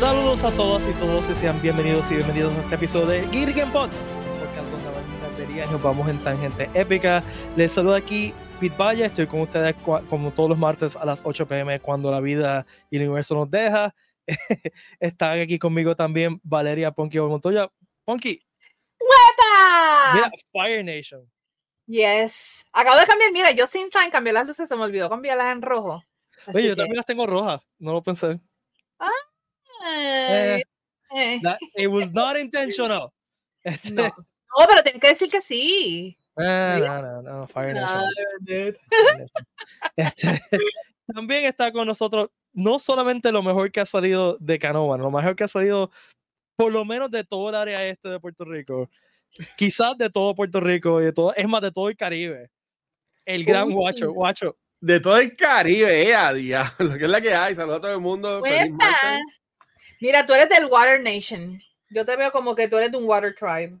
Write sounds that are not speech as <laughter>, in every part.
Saludos a todas y todos y sean bienvenidos y bienvenidos a este episodio de Girgen Pod, porque hablamos de y nos vamos en tangente épica. Les saludo aquí Pete Valle, estoy con ustedes como todos los martes a las 8 pm cuando la vida y el universo nos deja. <laughs> Están aquí conmigo también Valeria Ponky Montoya. Ponky. ¡Huepa! Mira, Fire Nation. Yes. Acabo de cambiar, mira, yo sin time cambié las luces, se me olvidó cambiarlas en rojo. Oye, yo también las tengo rojas, no lo pensé. Ah, eh, eh. it was <laughs> not intentional. Este no. no. pero tengo que decir que sí. Ah, no, no, no, Fire Nation. <laughs> Este, <laughs> también está con nosotros no solamente lo mejor que ha salido de Canova, lo mejor que ha salido por lo menos de todo el área este de Puerto Rico, quizás de todo Puerto Rico y de todo, es más de todo el Caribe. El gran Guacho, Guacho. De todo el Caribe, eh, a lo que es la que hay. Saludos a todo el mundo. Mira, tú eres del Water Nation. Yo te veo como que tú eres de un Water Tribe.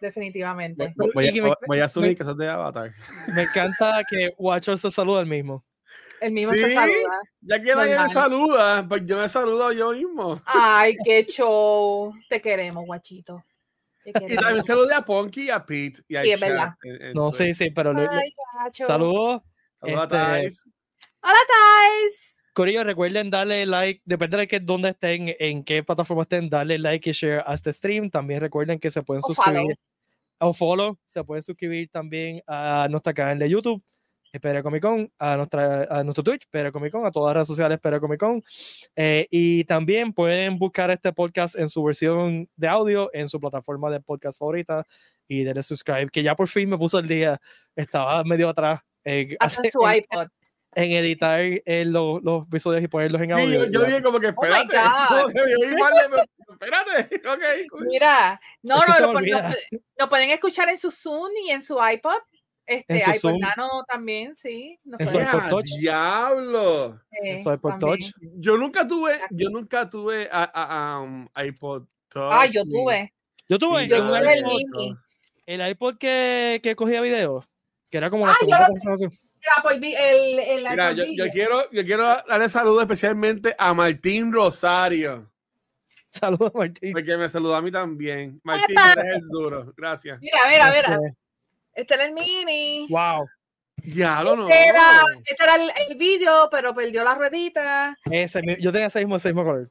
Definitivamente. Voy, a, asumir que sos de Avatar. Me encanta que Guacho se saluda el mismo. El mismo se saluda. Ya que nadie me saluda, pues yo me saludo yo mismo. Ay, qué show. Te queremos, guachito. Y también saludé a Ponky y a Pete. Y a sí, es verdad. no, sí, sí, pero Ay, saludos. Saludos a este, Thais. Hola, Thais. Corillo, recuerden darle like, depende de que, dónde estén, en qué plataforma estén, darle like y share a este stream. También recuerden que se pueden suscribir o follow, se pueden suscribir también a nuestra canal de YouTube Espera Comic Con, a, nuestra, a nuestro Twitch, Espera Comic Con, a todas las redes sociales Espera Comic Con. Eh, y también pueden buscar este podcast en su versión de audio, en su plataforma de podcast favorita y denle subscribe, que ya por fin me puso el día, estaba medio atrás. Eh, su iPod. En, editar eh, los, los, episodios y ponerlos en audio. Sí, yo, dije como que oh espérate. <laughs> espérate, <laughs> okay. Mira, no, no, lo, pueden escuchar en su Zoom y en su iPod este, iPod Nano también, sí. Eso es por touch. Diablo. Eso es por touch. Yo nunca tuve, yo nunca tuve a, a, um, iPod Touch. Ah, yo tuve. Yo tuve. Yo tuve el mini. El iPod que, que cogía video, que era como la ah, segunda el, el, el Mira, yo, yo, quiero, yo quiero darle saludos especialmente a Martín Rosario. Saludos, Martín. Porque me saludó a mí también. Martín, eres el duro. Gracias. Mira, mira, mira. Este, este era el mini. Wow. Ya lo no. Este era, este era el, el vídeo, pero perdió la ruedita. Ese, yo tenía ese mismo, ese mismo color.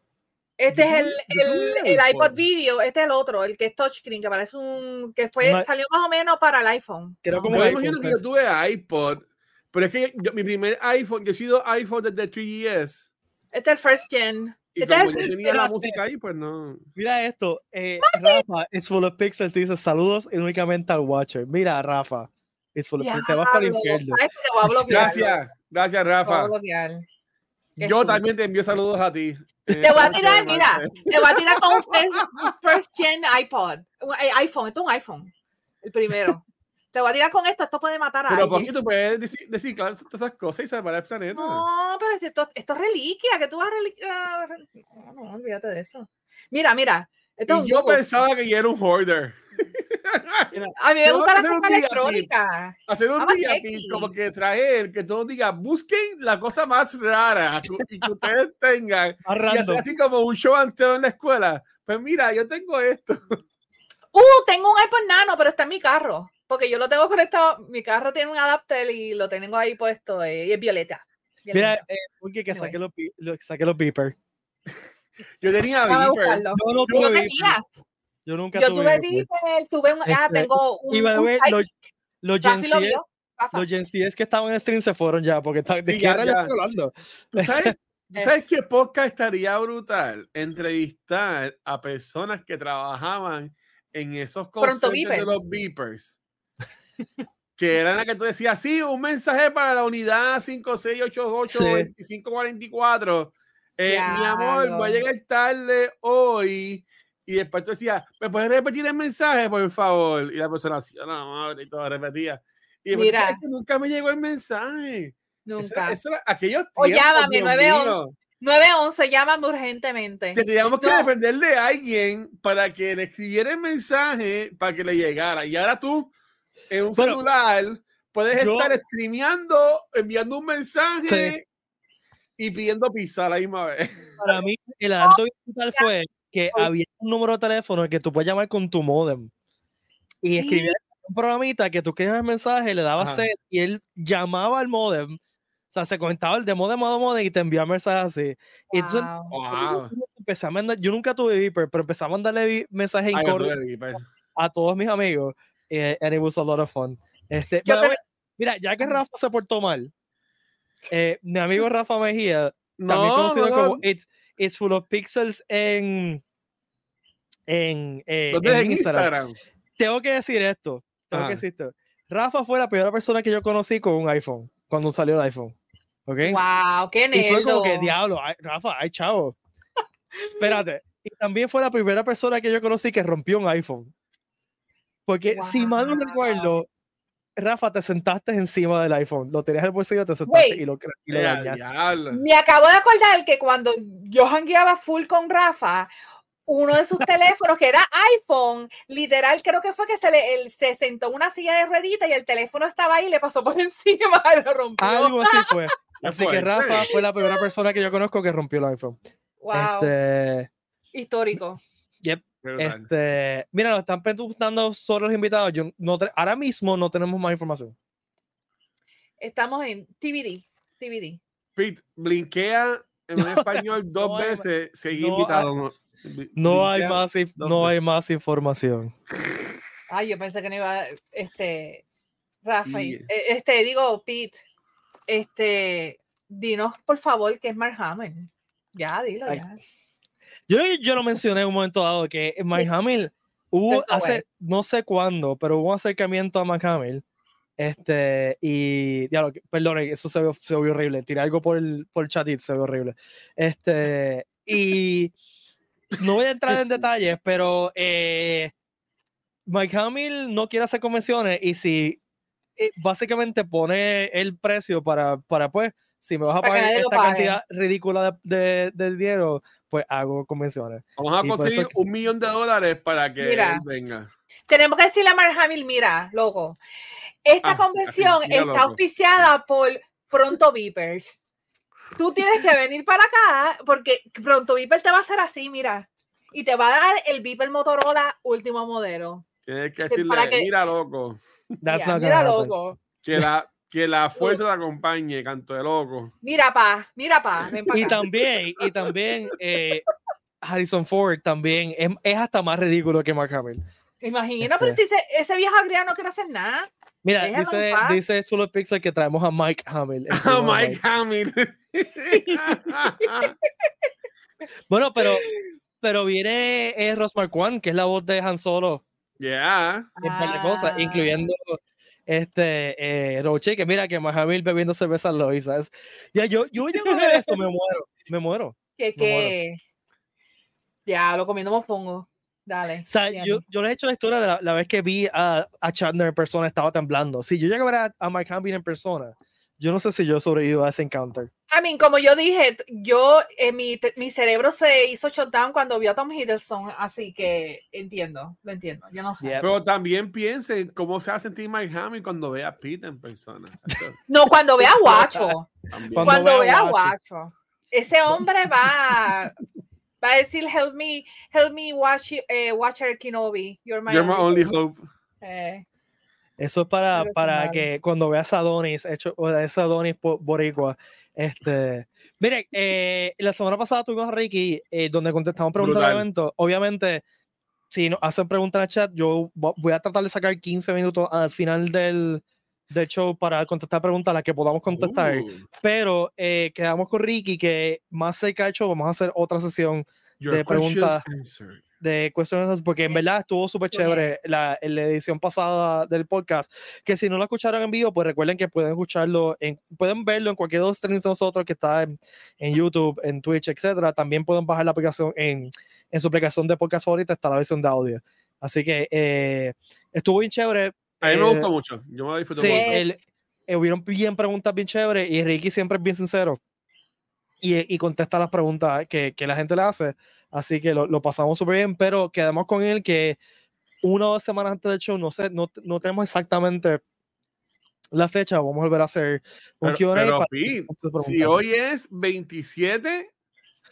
Este es el, el, el, iPod Video, este es el otro, el que es touchscreen, que parece un. que fue, salió más o menos para el iPhone. Creo como yo imagino que yo tuve iPod, pero es que yo, mi primer iPhone, yo he sido iPhone desde 3GS. Este es el first gen. Y este como yo tenía la música ahí, pues no. Mira esto, eh, Rafa, it's full of pixels, dice saludos y únicamente al Watcher. Mira, Rafa, it's full of pixels, te vas para el infierno. Gracias, gracias, Rafa. Yo también te envío saludos a ti. Te voy a tirar, mira, te voy a tirar con un first gen iPod, eh, iPhone, esto es un iPhone, el primero. Te voy a tirar con esto, esto puede matar a pero alguien. Pero tú puedes decir, decir claro, todas esas cosas y salvar el planeta. No, pero esto, esto es reliquia, que tú vas a reliquia. No, no, olvídate de eso. Mira, mira. Esto y yo pensaba que yo era un hoarder. a mí me gusta la cosa electrónica. Hacer un día como que traer, que todos digan, busquen la cosa más rara y que ustedes <laughs> tengan. y hacer así como un show anteo en la escuela. Pues mira, yo tengo esto. Uh, tengo un iPod Nano, pero está en mi carro. Porque yo lo tengo conectado, mi carro tiene un adapter y lo tengo ahí puesto eh, y es violeta. Mira, eh, porque que saque los, saque los beepers. Yo tenía beeper. Yo no tuve yo. Yo nunca yo tuve beeper. Tuve un, ah, este, tengo un, y un los, los Gen los Gen que estaban en stream se fueron ya, porque está, de sí, qué ya, ya. hablando. ¿Sabes, ¿Sabes qué podcast estaría brutal? Entrevistar a personas que trabajaban en esos conceptos de los beepers que era la que tú decías, sí, un mensaje para la unidad 5688-2544. Eh, mi amor, voy a llegar tarde hoy. Y después tú decías, ¿me puedes repetir el mensaje, por favor? Y la persona decía, no, madre, y todo repetía. Y Mira. nunca me llegó el mensaje. Nunca. Eso, era, aquellos o llámame, 911. 911, llámame urgentemente. Que teníamos que depender de alguien para que le escribiera el mensaje para que le llegara. Y ahora tú en un celular, puedes estar streameando, enviando un mensaje. y pidiendo pizza a la misma vez. Para mí, el <laughs> adelanto digital fue que había un número de teléfono que tú puedes llamar con tu modem y escribir un programita que tú escribías el mensaje, le dabas set y él llamaba al modem. O sea, se conectaba el de modem a modem y te enviaba mensajes así. Entonces, empecé a mandar, yo nunca tuve Viper, pero empecé a mandarle mensajes en correo a todos mis amigos. Y eh, and it was a lot of fun. Este, mira, ya que Rafa se portó mal, eh, mi amigo Rafa Mejía, también conocido como It's, It's Full of Pixels en, en, eh, en Instagram. Tengo que decir esto. Tengo que decir esto. Rafa fue la primera persona que yo conocí con un iPhone, cuando salió el iPhone. ¿Ok? ¡Wow! ¡Qué nerdo! Y fue como que, diablo, Rafa, ay, chavo. Espérate. Y también fue la primera persona que yo conocí que rompió un iPhone. Porque si mal no recuerdo, Rafa, te sentaste encima del iPhone, lo tenías en el bolsillo, te sentaste y lo, y lo dañaste. Me acabo de acordar que cuando yo hangueaba full con Rafa, uno de sus <laughs> teléfonos, que era iPhone, literal, creo que fue que se, le, se sentó en una silla de ruedita y el teléfono estaba ahí y le pasó por <laughs> encima y lo rompió. Algo así fue. <laughs> Así que Rafa fue la primera persona que yo conozco que rompió el iPhone. Wow. Este... Histórico. Yep. Este, mira, nos están preguntando sobre los invitados. Yo no ahora mismo no tenemos más información. Estamos en TVD. TVD. Pete, blinkea en <laughs> español dos veces hay invitado. no, hay más, no hay más información. <laughs> Ay, yo pensé que no iba. Este. Rafa, e, este, digo, Pete, este, dinos por favor qué es Mark. Ya, dilo, ya. Yo, yo lo mencioné en un momento dado que Mike Hamill hubo hace, no sé cuándo, pero hubo un acercamiento a Mike Hamill. Este, y, perdón, eso se vio, se vio horrible. Tiré algo por el, por el chat y se vio horrible. Este, y no voy a entrar en detalles, pero eh, Mike Hamill no quiere hacer convenciones y si eh, básicamente pone el precio para, para pues, si me vas a pagar esta cantidad ridícula de, de, dinero, pues hago convenciones. Vamos a conseguir un millón de dólares para que venga. Tenemos que decirle a Mark Hamill, mira, loco, esta ah, convención está auspiciada por Pronto Vipers. Tú tienes que venir para acá porque Pronto Viper te va a hacer así, mira, y te va a dar el Viper Motorola último modelo. Tienes que decirle, mira, loco. mira, loco. Que la, que la fuerza te acompañe, canto de loco. Mira, pa, mira, pa. y también, y también <laughs> eh, Harrison Ford también es, es, hasta más ridículo que Mark Hamill. Imagina, pero este. si ese, ese viejo agria no quiere hacer nada. Mira, dice, dice solo Pixel que traemos a Mike Hamill. A <laughs> Mike Hamill. <laughs> bueno, pero, pero viene eh, Ross Marquand, que es la voz de Han Solo. Ya. Yeah. cosas, incluyendo este, eh, Roche, que mira que Mahamil bebiendo cerveza lo hizo. ¿sabes? Ya, yo, yo llego a ver eso, me muero, me muero. Que, que, ya, lo comiendo mofongo. Dale. O sea, yo, yo, le he hecho la historia de la, vez que vi a, a Chandler en persona, estaba temblando. Si yo llego a ver a, a Mike Hamill en persona, yo no sé si yo sobrevivo a ese encounter. I mean, como yo dije, yo, eh, mi, mi, cerebro se hizo shutdown cuando vio a Tom Hiddleston, así que entiendo, lo entiendo, yo no sé. Pero también piensen cómo se va a sentir Mike Hamill cuando vea a Pete en persona. <laughs> no, cuando vea a Guacho. cuando, vea a Guacho. Ese hombre va, va a decir, help me, help me watch, eh, watch Kenobi. You're my, only, hope. Eh, eso es para, para que cuando veas a Adonis, hecho, o ese Adonis boricua, este, mire, eh, la semana pasada tuvimos a Ricky, eh, donde contestamos preguntas del evento. Obviamente, si nos hacen preguntas en el chat, yo voy a tratar de sacar 15 minutos al final del, del show para contestar preguntas a las que podamos contestar. Uh. Pero eh, quedamos con Ricky que más cerca de hecho vamos a hacer otra sesión de preguntas de cuestiones porque en verdad estuvo súper chévere la, la, edición pasada del podcast que si no lo escucharon en vivo pues recuerden que pueden escucharlo en, pueden verlo en cualquier dos streams de nosotros que está en, en, YouTube en Twitch etcétera. También pueden bajar la aplicación en, en su aplicación de podcast favorita está la versión de audio. Así que eh, estuvo bien chévere a mí me gustó eh, mucho yo me disfruté sí, mucho. eh, hubieron bien preguntas bien chéveres y Ricky siempre es bien sincero y, y contesta las preguntas que, que la gente le hace Así que lo, lo pasamos súper bien, pero quedamos con él que una o dos semanas antes del show, no sé, no, no tenemos exactamente la fecha, vamos a volver a hacer un Q&A. Si hoy es 27,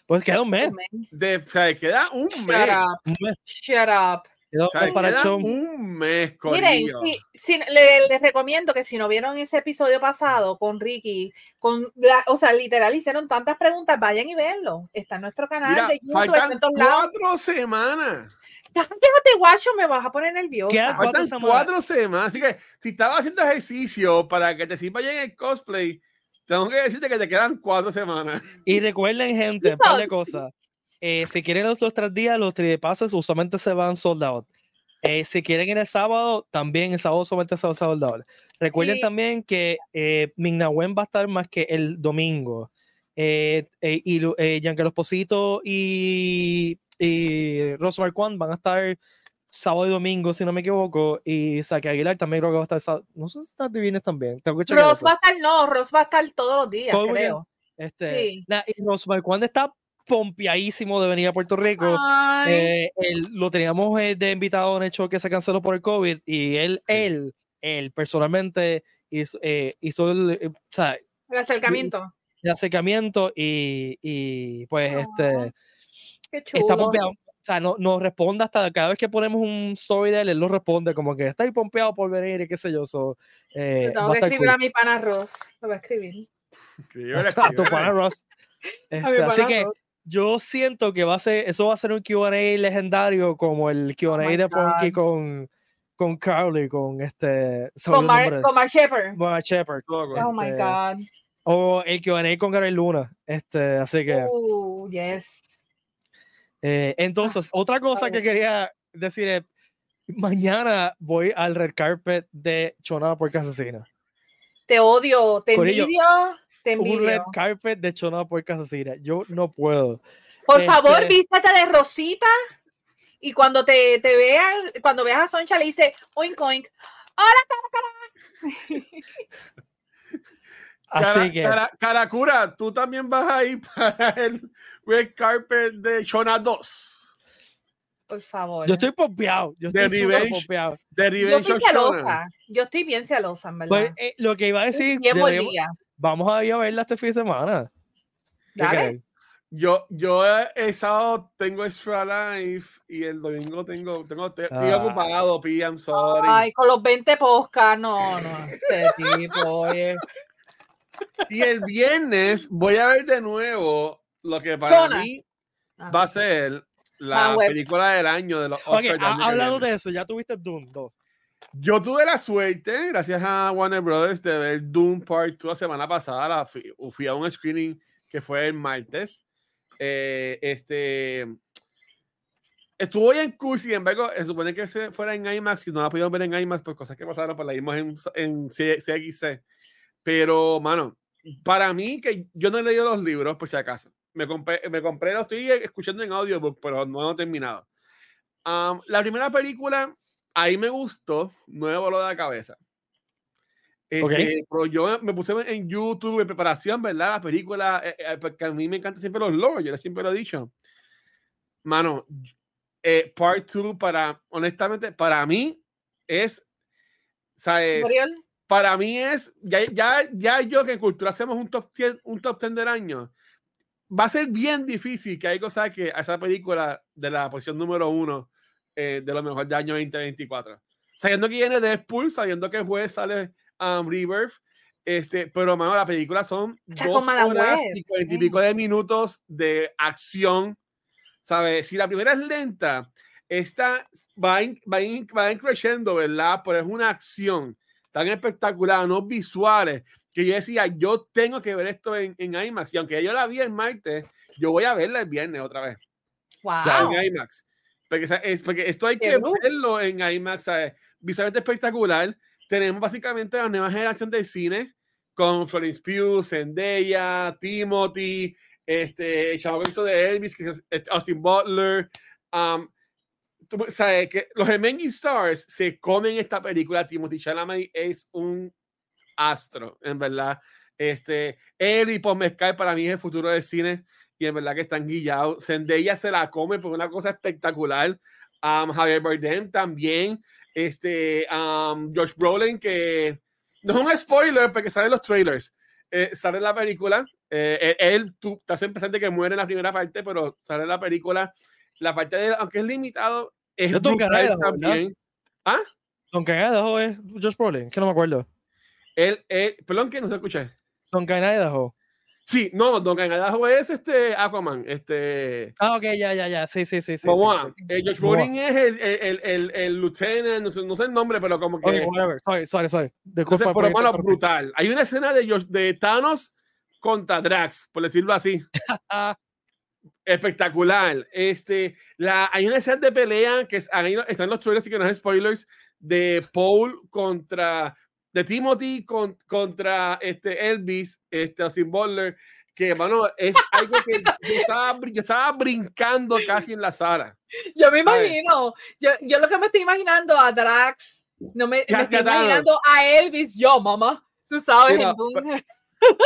pues queda un mes. De, o sea, queda un mes. Un mes. Shut up. Queda, un mes. Miren, si, les, recomiendo que si no vieron ese episodio pasado con Ricky, con la, o sea, literal hicieron tantas preguntas, vayan y verlo. Está en nuestro canal de YouTube. Faltan cuatro semanas. Déjate, guacho, me vas a poner nervioso. Faltan cuatro semanas. Así que si estabas haciendo ejercicio para que te sirva en el cosplay, tengo que decirte que te quedan cuatro semanas. Y recuerden, gente, un par de cosas. Eh, si quieren los, los tres días, los pases usualmente se van soldados. Eh, si quieren en el sábado, también el sábado solamente se va sold Recuerden también que eh, Mignawen va a estar más que el domingo. Eh, y Giancarlo Esposito y y Rosemary Kwan van a estar sábado y domingo, si no me equivoco, y Saque Aguilar también creo que va a estar, no sé si está divines también. Tengo que Ross va a estar, no, Ross va a estar todos los días, creo. Este, sí. y Rosemary Kwan está pompeadísimo de venir a Puerto Rico. Eh, lo teníamos eh, de invitado en el show que se canceló por el COVID y él, él, él personalmente hizo, eh, hizo el, o sea, el acercamiento. El acercamiento y, y pues este Está pompeado. O sea, no, nos responde hasta cada vez que ponemos un story de él, él nos responde como que está ahí pompeado por venir y qué sé yo. So, eh, tengo que escribir a mi pana Ross. Lo voy a escribir. A tu pana Ross. Este, así que yo siento que va a ser, eso va a ser un QA legendario como el QA oh de Punky con, con Carly, con este. Con, Mar, con Mark Shepard. Mark Shepard. Oh my este, God. O el QA con Gary Luna. Este, así que. Oh, yes. Eh, entonces, ah, otra cosa que quería decir es, mañana voy al red carpet de Chona por Asesina. Te odio, te envidio, te envidio. Un red carpet de Chona por Asesina. Yo no puedo. Por favor, este vístete de rosita y cuando te, te veas, cuando veas a Soncha le dice oink oink. Hola, cara, cara. Así que. Caracura, tú también vas a ir <laughs> para el red carpet de Shona 2. Por favor. Yo estoy pompeado. Yo estoy pompeado. yo estoy celosa. Yo estoy bien celosa, en verdad. Pues, eh, lo que iba a decir. Vamos a ir a verla este fin de semana. Dale. Yo, yo el sábado tengo Extra Life y el domingo tengo, tengo estoy ah. ocupado, P, I'm sorry. Ay, con los 20 podcasts, no, no, este <laughs> tipo, oye. Y el viernes voy a ver de nuevo lo que para mí va a ser la película del año de los Oscars. hablando de eso, ya tuviste Doom 2. Yo tuve la suerte, gracias a Warner Brothers, de ver Doom Part 2 la semana pasada. fui, a un screening que fue el martes. Eh, este estuvo en cool, sin embargo, se supone que se fuera en IMAX y no la pudieron ver en IMAX por cosas que pasaron, pues la vimos en, en CXC. Pero, mano, para mí, que yo no he leído los libros, por si acaso. Me compré, me compré, lo estoy escuchando en audiobook, pero no he terminado. la primera película, ahí me gustó, no me voló de la cabeza. Este, Pero yo me puse en YouTube en preparación, ¿verdad? La película, eh, eh, porque a mí me encantan siempre los logos, yo siempre lo he dicho. Mano, eh, Part 2 para, honestamente, para mí es, ¿sabes? para mí es, ya, ya, ya yo que en cultura hacemos un top 10, un top 10 del año, va a ser bien difícil que hay cosas que a esa película de la posición número uno eh, de lo mejor del año 2024. Sabiendo que viene Deadpool, sabiendo que jueves sale um, Rebirth, este, pero mano, la película son dos horas y cuarenta y pico de minutos de acción, ¿sabes? Si la primera es lenta, esta va, va, va creciendo, ¿verdad? Pero es una acción tan espectacular, unos visuales, que yo decía, yo tengo que ver esto en, en IMAX. Y aunque yo la vi el martes, yo voy a verla el viernes otra vez. Wow. en IMAX. Porque, es, porque esto hay que verlo en IMAX, ¿sabes? Visualmente espectacular. Tenemos básicamente la nueva generación del cine con Florence Pugh, Zendaya, Timothy, este, el chavo que de Elvis, que es este, Austin Butler. Um, tú sabes que los Remaining Stars se comen esta película. Timothy Chalamet es un astro, en verdad. Este, él y Paul para mí es el futuro del cine y en verdad que están guillados. Zendaya se la come por una cosa espectacular. Um, Javier Bardem también. Este, um, Josh Brolin que no es un spoiler porque salen los trailers. Eh, sale la película. Eh, él, tú estás empezando que muere en la primera parte, pero sale la película. La parte de aunque es limitado, es Don brutal también. ¿Ah? Don Cagada es Josh Brolin, que no me acuerdo. Él, perdón, que no te escuché. Don Cagada Sí, no, Don Cagadajo es este Aquaman, este... Ah, ok, ya, ya, ya, sí, sí, sí. sí, Vamos sí, sí, Josh Brolin es el, el, el, el, lieutenant, no sé, no sé, el nombre, pero como que... Okay, whatever, sorry, sorry, sorry. Entonces, por lo menos brutal. Hay una escena de, de Thanos contra Drax, por decirlo así. <laughs> Espectacular. Este, la, hay una escena de pelea que es, ahí están los trailers y que no hay spoilers de Paul contra de Timothy con, contra este Elvis, este Austin Butler, que mano, es algo que yo estaba, yo estaba, brincando casi en la sala. Yo me imagino, yo, yo, lo que me estoy imaginando a Drax, no me, me estoy imaginando a Elvis, yo, mamá, tú sabes.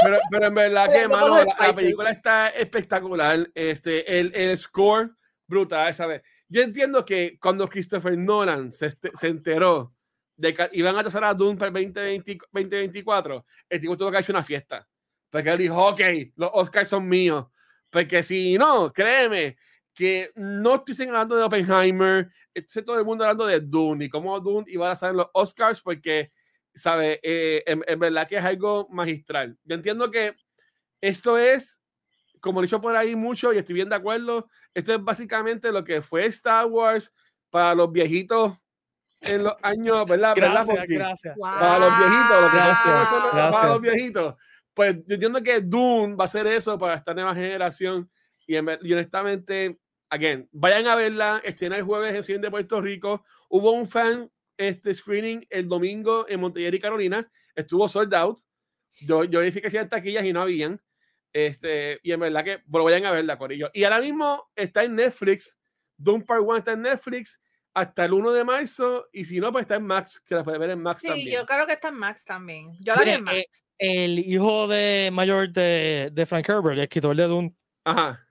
pero, pero, en verdad que, <laughs> mano, la, la, película está espectacular, este, el, el score brutal, ¿sabes? Yo entiendo que cuando Christopher Nolan se, se enteró de que iban a pasar a Doom para el 2024, el tipo tuvo que hacer una fiesta. Porque él dijo, ok, los Oscars son míos. Porque si no, créeme, que no estoy señalando de Oppenheimer, estoy todo el mundo hablando de Dune y cómo Dune iba a salir los Oscars porque, ¿sabe? Eh, en, verdad que es algo magistral. Yo entiendo que esto es, como he dicho por ahí mucho y estoy bien de acuerdo, esto es básicamente lo que fue Star Wars para los viejitos en los años, ¿verdad? Gracias, ¿verdad? gracias. Para los viejitos, gracias, para los viejitos. Pues yo entiendo que Dune va a ser eso para esta nueva generación. Y, y honestamente, again, vayan a verla. Estrena el jueves en Cine de Puerto Rico. Hubo un fan este screening el domingo en Montevideo y Carolina. Estuvo sold out. Yo, yo dije que hacían taquillas y no habían. Este, y en verdad que, bueno, vayan a verla, Corillo. Y ahora mismo está en Netflix. Doom Part 1 está en Netflix hasta el 1 de marzo y si no, pues está en Max, que la puede ver en Max sí, también. Sí, yo creo que está en Max también. Yo la vi en Max. el hijo de mayor de, de Frank Herbert, el escritor de Dune, Ajá.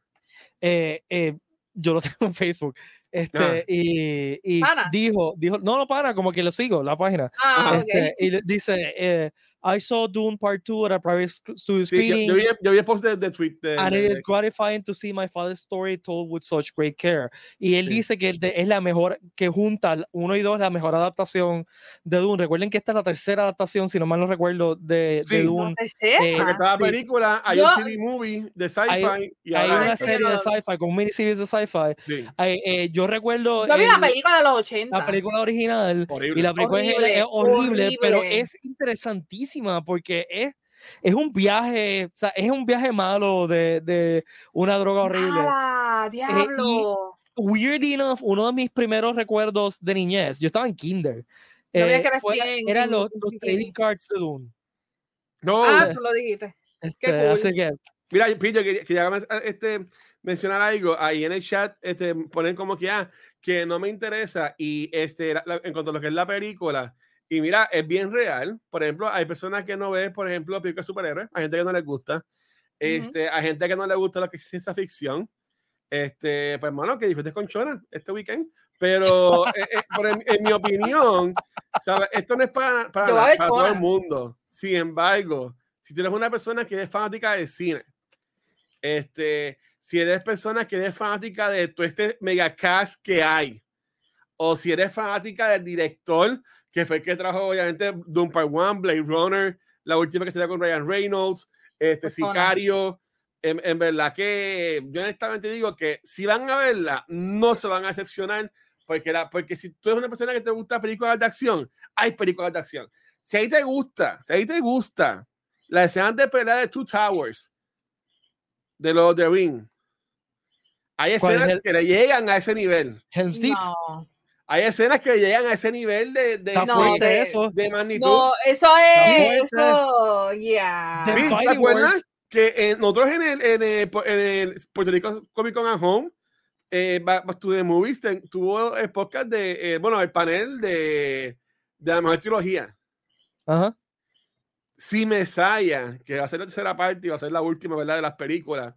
Eh, eh, yo lo <laughs> tengo en Facebook. Este, ah. y, y dijo, dijo, no, no para, como que lo sigo, la página. Ah, este, okay. Y dice, eh, I saw Dune Part 2 at a private studio screening. Sí, yo, yo, vi, yo vi el post de, de tweet. De, and it is gratifying to see my father's story told with such great care. Y él sí. dice que es la mejor, que junta uno y dos, la mejor adaptación de Dune. Recuerden que esta es la tercera adaptación, si no mal no recuerdo, de, sí. de Dune. Eh, Porque cada película hay yo, un TV movie de sci-fi. Hay, y hay una serie de sci-fi, con miniseries de sci-fi. Sí. Eh, yo recuerdo. Yo vi la película de los 80. La película original. Horrible. Y la película horrible, es, horrible, horrible, pero es interesantísima porque es, es un viaje, o sea, es un viaje malo de, de una droga horrible. ¡Ah, diablo! Eh, weird enough, uno de mis primeros recuerdos de niñez, yo estaba en kinder. Eh, fue, eran los, los, trading cards de Dune. No, ah, tú lo dijiste. Este, Qué cool. Así que, Mira, Pillo, quería, quería este, mencionar algo. Ahí en el chat este, ponen como que, ah, que no me interesa. Y este, la, en cuanto a lo que es la película, y mira, es bien real. Por ejemplo, hay personas que no ven, por ejemplo, películas de superhéroes. Hay gente que no les gusta. Este, uh -huh. Hay gente que no le gusta lo que es ciencia ficción. Este, pues, hermano, que disfrutes con Chona este weekend. Pero, eh, eh, en, en, mi opinión, ¿sabes? esto no es para, para, para todo el mundo. Sin embargo, si tú eres una persona que es fanática del cine, este, si eres persona que eres fanática de todo este mega cast que hay, o si eres fanática del director, que fue el que trajo obviamente Doom Part 1, Blade Runner, la última que se dio con Ryan Reynolds, este Sicario. En, en, verdad que yo honestamente digo que si van a verla, no se van a decepcionar, porque, la, porque si tú eres una persona que te gusta películas de acción, hay películas de acción. Si ahí te gusta, si ahí te gusta la escena de pelea de Two Towers, de los de Ring, hay escenas que le llegan a ese nivel. Helm's Deep. No. Hay escenas que llegan a ese nivel de, de, no, de, de eso. de magnitud. No, eso es. eso, ya. Yeah. ¿Sí, ¿Te acuerdas que eh, nosotros en el, en, el, en el Puerto Rico Comic Con at Home, eh, Back to the Movies, ten, tuvo el podcast de, eh, bueno, el panel de, de la mejor trilogía. Ajá. Uh -huh. Si Messiah, que va a ser la tercera parte y va a ser la última, ¿verdad? De las películas.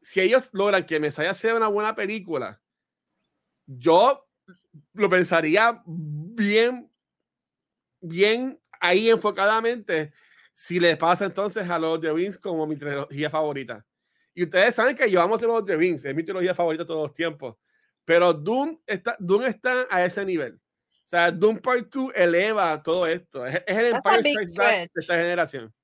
Si ellos logran que Messiah sea una buena película, yo lo pensaría bien, bien ahí enfocadamente si les pasa entonces a los The Rings como mi trilogía favorita. Y ustedes saben que yo amo los The Rings, es mi trilogía favorita todos los tiempos. Pero Doom está, Doom está a ese nivel. O sea, Doom Part 2 eleva todo esto. Es, el Empire Strikes Back de esta generación.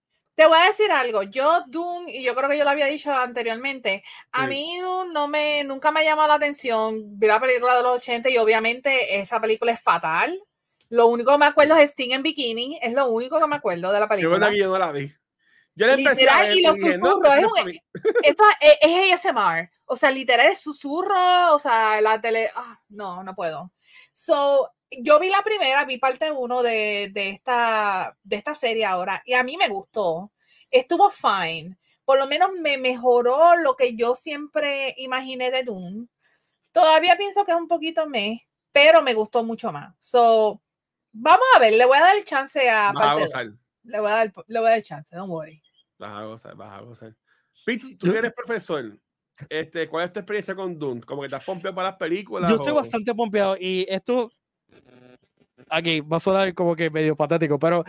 Te voy a decir algo, yo Doom, y yo creo que yo lo había dicho anteriormente, a mí Doom no me, nunca me ha llamado la atención, vi la película de los 80 y obviamente esa película es fatal, lo único que me acuerdo es Sting en bikini, es lo único que me acuerdo de la <laughs> película. Yo, yo no la vi. Yo le literal, y los susurros, es, un, <laughs> esto es, es, ASMR, o sea, literal es susurro, o sea, la tele, ah, no, no puedo. So, yo vi la primera, vi parte uno de, de, esta, de esta serie ahora, y a mí me gustó, estuvo fine, por lo menos me mejoró lo que yo siempre imaginé de Doom. Todavía pienso que es un poquito me, pero me gustó mucho más. So, Vamos a ver, le voy a dar el chance a. Vas a gozar. Le voy a dar, le voy a dar el chance, don't worry. Vas a gozar, vas a gozar. Pete, tú eres profesor. Este, ¿Cuál es tu experiencia con Dune? ¿Como que estás pompeado para las películas? Yo estoy bastante pompeado y esto. Aquí va a sonar como que medio patético, pero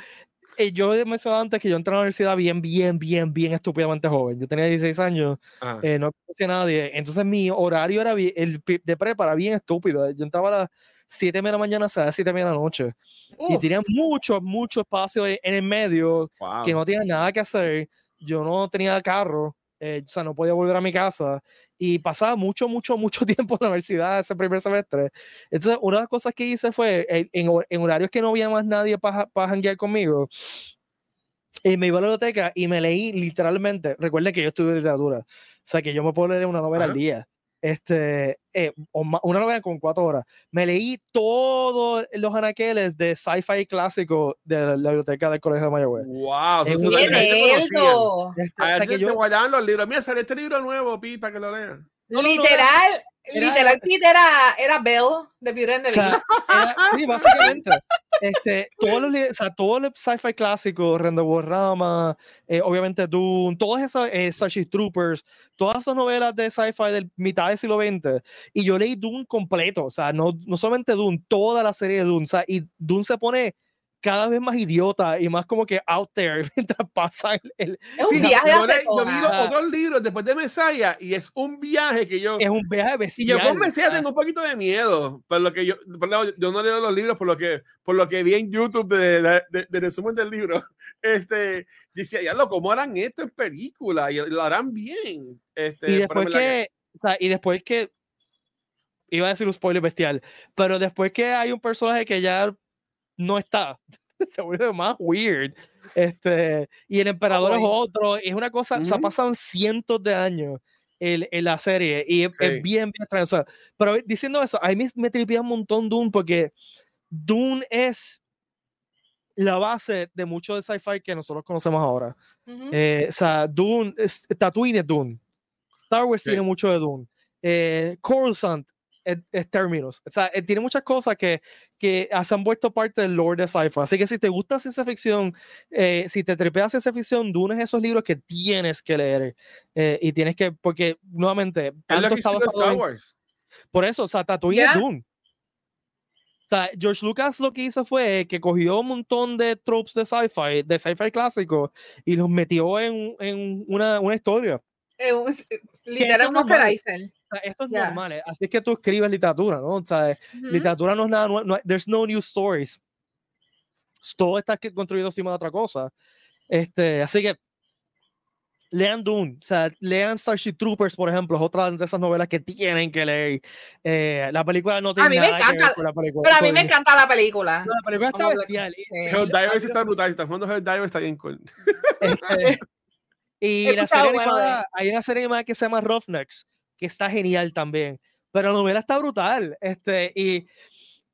eh, yo he mencionado antes que yo entré a la universidad bien, bien, bien, bien estúpidamente joven. Yo tenía 16 años, eh, no conocía a nadie. Entonces mi horario era bien, el de prepa era bien estúpido. Yo entraba a las 7 de la mañana hasta las 7 de la noche. Y tenía mucho, mucho espacio en el medio que no tenía nada que hacer. Yo no tenía carro, eh, o sea, no podía volver a mi casa. Y pasaba mucho, mucho, mucho <laughs> tiempo en la universidad ese primer semestre. Entonces, una de las cosas que hice fue, en, en horarios que no había más nadie para pa janguear conmigo, eh, me iba a la biblioteca y me leí literalmente, recuerden que yo estudio literatura, o sea que yo me puedo leer una novela al día este, eh, una novela con cuatro horas. Me leí todos los anaqueles de sci-fi clásico de la biblioteca del Colegio de Mayagüez. ¡Wow! Es eso! Este, a o sea, que yo... guardaban los libros. Mira, sale este libro nuevo, Pi, para que lo lean. Literal, Literal, era, era Bell de Beauty and the Beast. sí, básicamente. este, todos los, o sea, todo el sci-fi clásico, Rendo Warrama, eh, obviamente Dune, todas esas eh, Starship Troopers, todas esas novelas de sci-fi del mitad del siglo XX. Y yo leí Dune completo, o sea, no, no solamente Dune, toda la serie de Dune. O sea, y Dune se pone cada vez más idiota y más como que out there <laughs> mientras pasa el... es un viaje yo, yo vi otros libros después de Mesaya y es un viaje que yo... Es un viaje bestial. Y yo con Mesaya tengo un poquito de miedo, por lo que yo, por lo, yo no leo los libros por lo que, por lo que vi en YouTube de, de, de, resumen del libro. <laughs> Este, decía, ya lo, ¿cómo harán esto en película? Y lo harán bien. Este, y después que, o sea, y después que iba a decir un spoiler bestial, pero después que hay un personaje que ya no está. <laughs> Se vuelve más weird. Este, y el emperador es otro. Es una cosa, o sea, pasan cientos de años en, en la serie y es, bien, bien extraño. pero diciendo eso, a mí me, me un montón Dune porque Dune es la base de mucho de sci-fi que nosotros conocemos ahora. Eh, o sea, Dune, es, Tatooine es Dune. Star Wars tiene mucho de Dune. Eh, Coruscant es, términos. O sea, eh, tiene muchas cosas que, que se han vuelto parte del lore de sci-fi. Así que si te gusta ciencia ficción, eh, si te trepeas ciencia ficción, Dune es esos libros que tienes que leer. Eh, y tienes que, porque nuevamente, tanto está Star Wars. por eso, o sea, Tatooine es Dune. O sea, George Lucas lo que hizo fue que cogió un montón de tropes de sci-fi, de sci-fi clásico, y los metió en, en una, una historia. literal, un esto es normal, ¿eh? así es que tú escribes literatura, ¿no? O sea, literatura no es nada, no, there's no new stories. Todo está construido encima de otra cosa. Este, así que lean Dune, o sea, lean Starship Troopers, por ejemplo, es otra de esas novelas que tienen que leer. Eh, la película no tiene a mí me encanta, la película. Pero a mí me encanta la película. la película está bestial. Hell Divers está brutal, si estás jugando Hell Divers está bien cool. Este, <laughs> y la serie animada, hay una serie animada que se llama Roughnecks, que está genial también. Pero la novela está brutal. Este, y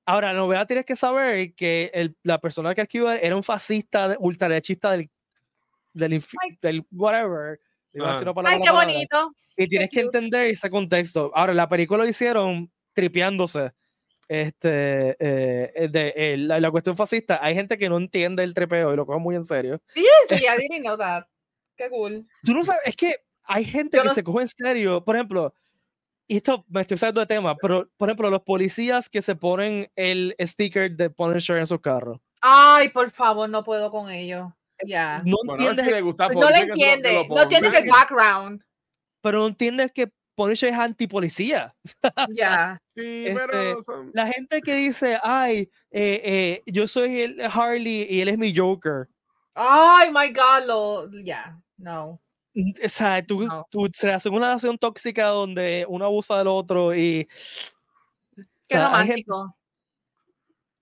ahora, la novela tienes que saber que el, la persona que escribió era un fascista ultraderechista del, del, del whatever. Ah. Ay, qué bonito. Y tienes que entender ese contexto. Ahora, la película lo hicieron tripeándose este, eh, de, la, cuestión fascista. Hay gente que no entiende el trepeo y lo coge muy en serio. Sí, sí, <laughs> I didn't know that. Qué cool. Tú no sabes, es que hay gente que se coge en serio, por ejemplo, y esto me estoy saliendo de tema, pero por ejemplo, los policías que se ponen el sticker de Punisher en su carro. Ay, por favor, no puedo con ello. Ya. No entiendes. Si le gusta no le entiende, no entiendes el background. Pero no entiendes que Punisher es antipolicía. <laughs> Ya. sí, pero este, la gente que dice, ay, eh, eh, yo soy el Harley y él es mi Joker. Ay, my God, lo, ya, no. Mm, o sea, tú, tú se hace una relación tóxica donde uno abusa del otro y. Qué romántico.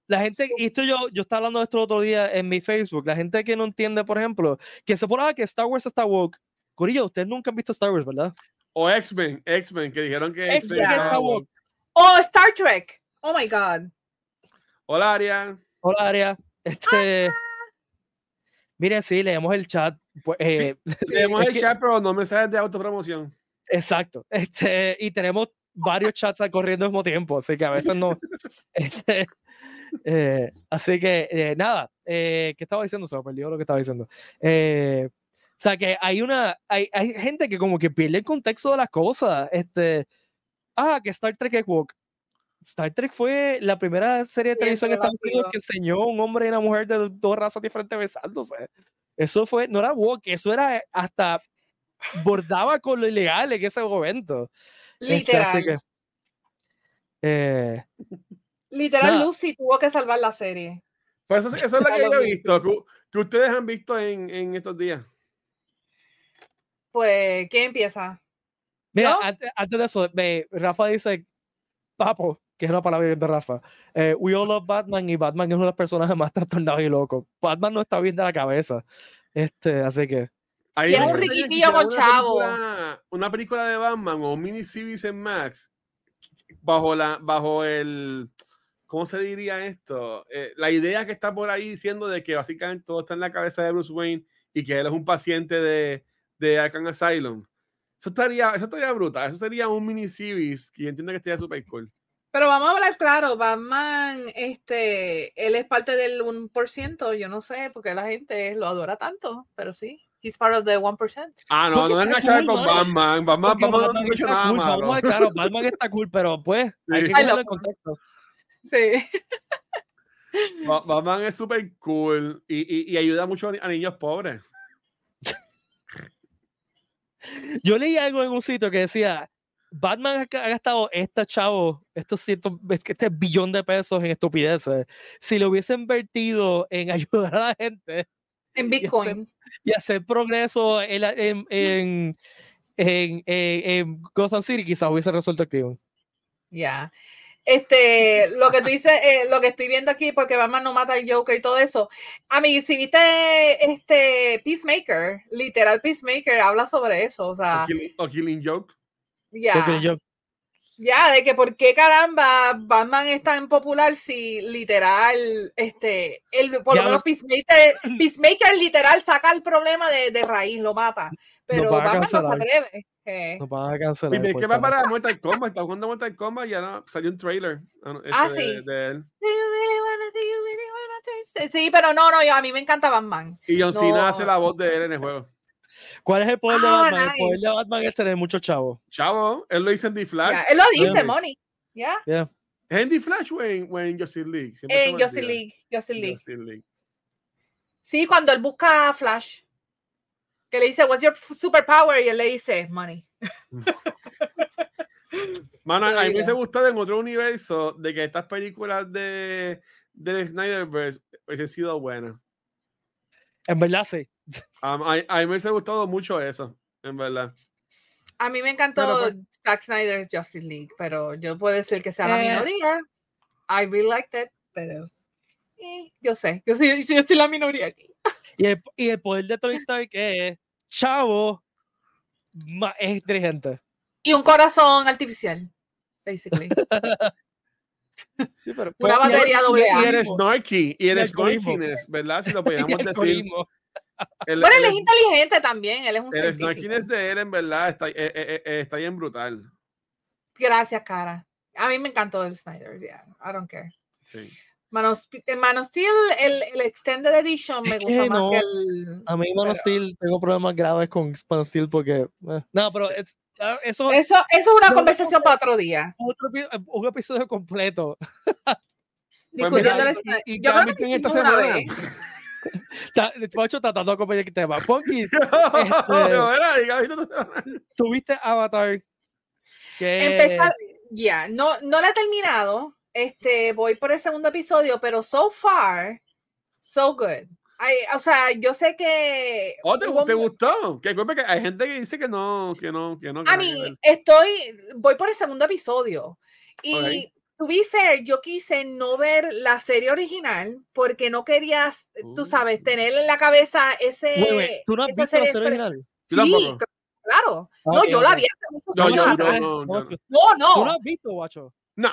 La gente, y esto yo, yo estaba hablando de esto el otro día en mi Facebook, la gente que no entiende, por ejemplo, que se pone que Star Wars está woke. Corillo, ustedes nunca han visto Star Wars, ¿verdad? O X-Men, X-Men, que dijeron que X-Men está woke. O Star Trek. Oh my God. Hola, Aria. Hola, Aria. Este. Miren, sí, leemos el chat. Pues, eh, leemos <laughs> el chat, pero no mensajes de autopromoción. Exacto. Este, y tenemos varios chats corriendo al mismo tiempo, así que a veces no. <laughs> Este, eh, así que, eh, nada, eh, ¿qué estaba diciendo? Se me perdió lo que estaba diciendo. o sea, que hay una, hay, hay, gente que como que pierde el contexto de las cosas. Este, ah, que Star Trek es woke. Star Trek fue la primera serie de televisión en Estados Unidos que enseñó a un hombre y una mujer de dos razas diferentes besándose. Eso fue, no era woke, eso era hasta bordaba con lo ilegal en ese momento. Este, Literal. eh, Literal, Lucy tuvo que salvar la serie. Pues eso, es lo que yo he visto, que, ustedes han visto en, en, estos días. Pues, ¿quién empieza? Mira, antes, de eso, Rafa dice, papo, que es la palabra de Rafa. Eh, we all love Batman y Batman es uno de los personajes más trastornados y locos. Batman no está bien de la cabeza. Este, así que. y es un riquitillo con chavo. una película de Batman o un mini series en Max bajo la bajo el ¿cómo se diría esto? Eh, la idea que está por ahí diciendo de que básicamente todo está en la cabeza de Bruce Wayne y que él es un paciente de, de Arkham Asylum. Eso estaría, eso estaría brutal. Eso sería un mini series que entiendo que estaría super cool. Pero vamos a hablar claro, Batman, este, él es parte del 1%, yo no sé, porque la gente lo adora tanto, pero sí. He's part of the 1%. Ah, no, no enganchar con Batman. Batman, Batman, Batman, está cool, Batman, claro, Batman está cool, pero pues hay que el contexto. Sí. Batman es súper cool y, y, y, ayuda mucho a niños pobres. Yo leí algo en un sitio que decía, Batman ha gastado este chavo, estos cientos, este billón de pesos en estupideces. Si lo hubiese invertido en <laughs> ayudar a la gente. En Bitcoin. Y hacer, progreso en, en, en, en, en Gotham City, quizás hubiese resuelto el crimen. Ya. Este, lo que tú dices, eh, lo que estoy viendo aquí, porque Batman no mata al Joker y todo eso. A mí, si viste este Peacemaker, literal Peacemaker, habla sobre eso. O sea, o Killing Joke. Ya. Ya, de que por qué caramba Batman es tan popular si literal, este, el, por lo menos Peacemaker, <clears throat> Peacemaker literal saca el problema de, de raíz, lo mata. Pero Batman no se atreve. Eh. No va a cancelar. ¿Y qué va para Mortal Kombat? Está jugando Mortal Kombat y ya no, salió un trailer. ah, este, ah sí. De, él. Sí, pero no, no, yo, a mí me encanta Batman. Y John Cena hace la voz de él en el juego. ¿Cuál es el poder de ah, Batman? El poder de Batman es tener muchos chavos. Chavo, él lo dice en The Flash. él lo dice, Money. ¿Ya? Yeah. ¿Es en The Flash o en, Justice League? en Justice League. Justice League. League. Sí, cuando él busca a Flash. Que le dice, what's your superpower? Y él le dice, money. <laughs> Mano, a mí me gustado en otro universo de que estas películas de, de Snyderverse hubiesen sido buenas. En verdad, sí. A, mí me hubiese gustado mucho eso, en verdad. A mí me encantó pues Zack Snyder's Justice League, pero yo puedo decir que sea la eh. minoría. I really liked it, pero eh, yo sé, yo soy, yo soy la minoría aquí. Y el, y el poder de Tony Stark es, chavo, es inteligente. Y un corazón artificial, basically. <laughs> Sí, pero una pues, batería doble Y eres snarky, y eres snarkiness, ¿verdad? Si lo podíamos <laughs> decir. Él, pero él, es inteligente también, él es un El snarkiness de él, en verdad, está, eh, eh, eh, está bien brutal. Gracias, cara. A mí me encantó el Snyder, yeah. I don't care. Sí. Man of, Steel, el, el, Extended Edition me gusta más que el. A mí, Man of Steel, tengo problemas graves con Man Steel porque. no, pero es, Ah, eso, eso, es una conversación para otro día. Otro, un episodio completo. Discutiendo pues mira, y, y yo creo que esta semana. Vez. Pocho tratando de acompañar el tema. Ponky, <laughs> este, tuviste Avatar. Que... Empezar, ya, no, no la he terminado. Este, voy por el segundo episodio, pero so far, so good. o sea, yo sé que. Oh, ¿te, ¿te gustó? Que, que hay gente que dice que no, que no, que no. a mí, estoy, voy por el segundo episodio. Y to be fair, yo quise no ver la serie original porque no querías, tú uh. sabes, tener en la cabeza ese. ¿Tú no has visto la serie original? Sí, claro. no, yo la vi hace muchos no, años no, no, no, no, no. ¿Tú no has visto, guacho? No.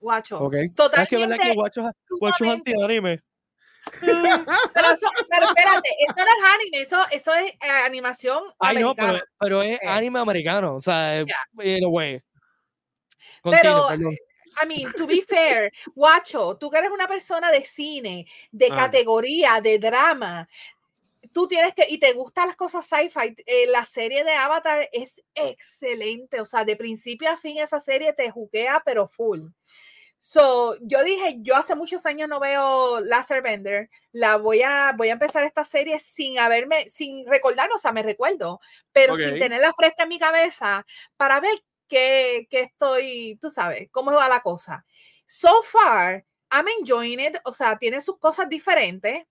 Guacho. Okay. Totalmente. Es que verdad que guacho, guacho es anti-anime. <laughs> pero, eso, pero espérate, esto no es anime, eso, eso es eh, animación Ay, americana. no, pero, pero es eh. anime americano, o sea, yeah. in a way. Continue, pero, perdón. I mean, to be fair, guacho, tú que eres una persona de cine, de ah. categoría, de drama, tú tienes que, y te gustan las cosas sci-fi, eh, la serie de Avatar es excelente, o sea, de principio a fin esa serie te juquea, pero full. So, yo dije, yo hace muchos años no veo Laser Bender, la voy a, voy a empezar esta serie sin haberme, sin recordarme, o sea, me recuerdo, pero sin tenerla fresca en mi cabeza para ver que, estoy, tú sabes, cómo va la cosa. So far, I'm enjoying it, o sea, tiene sus cosas diferentes.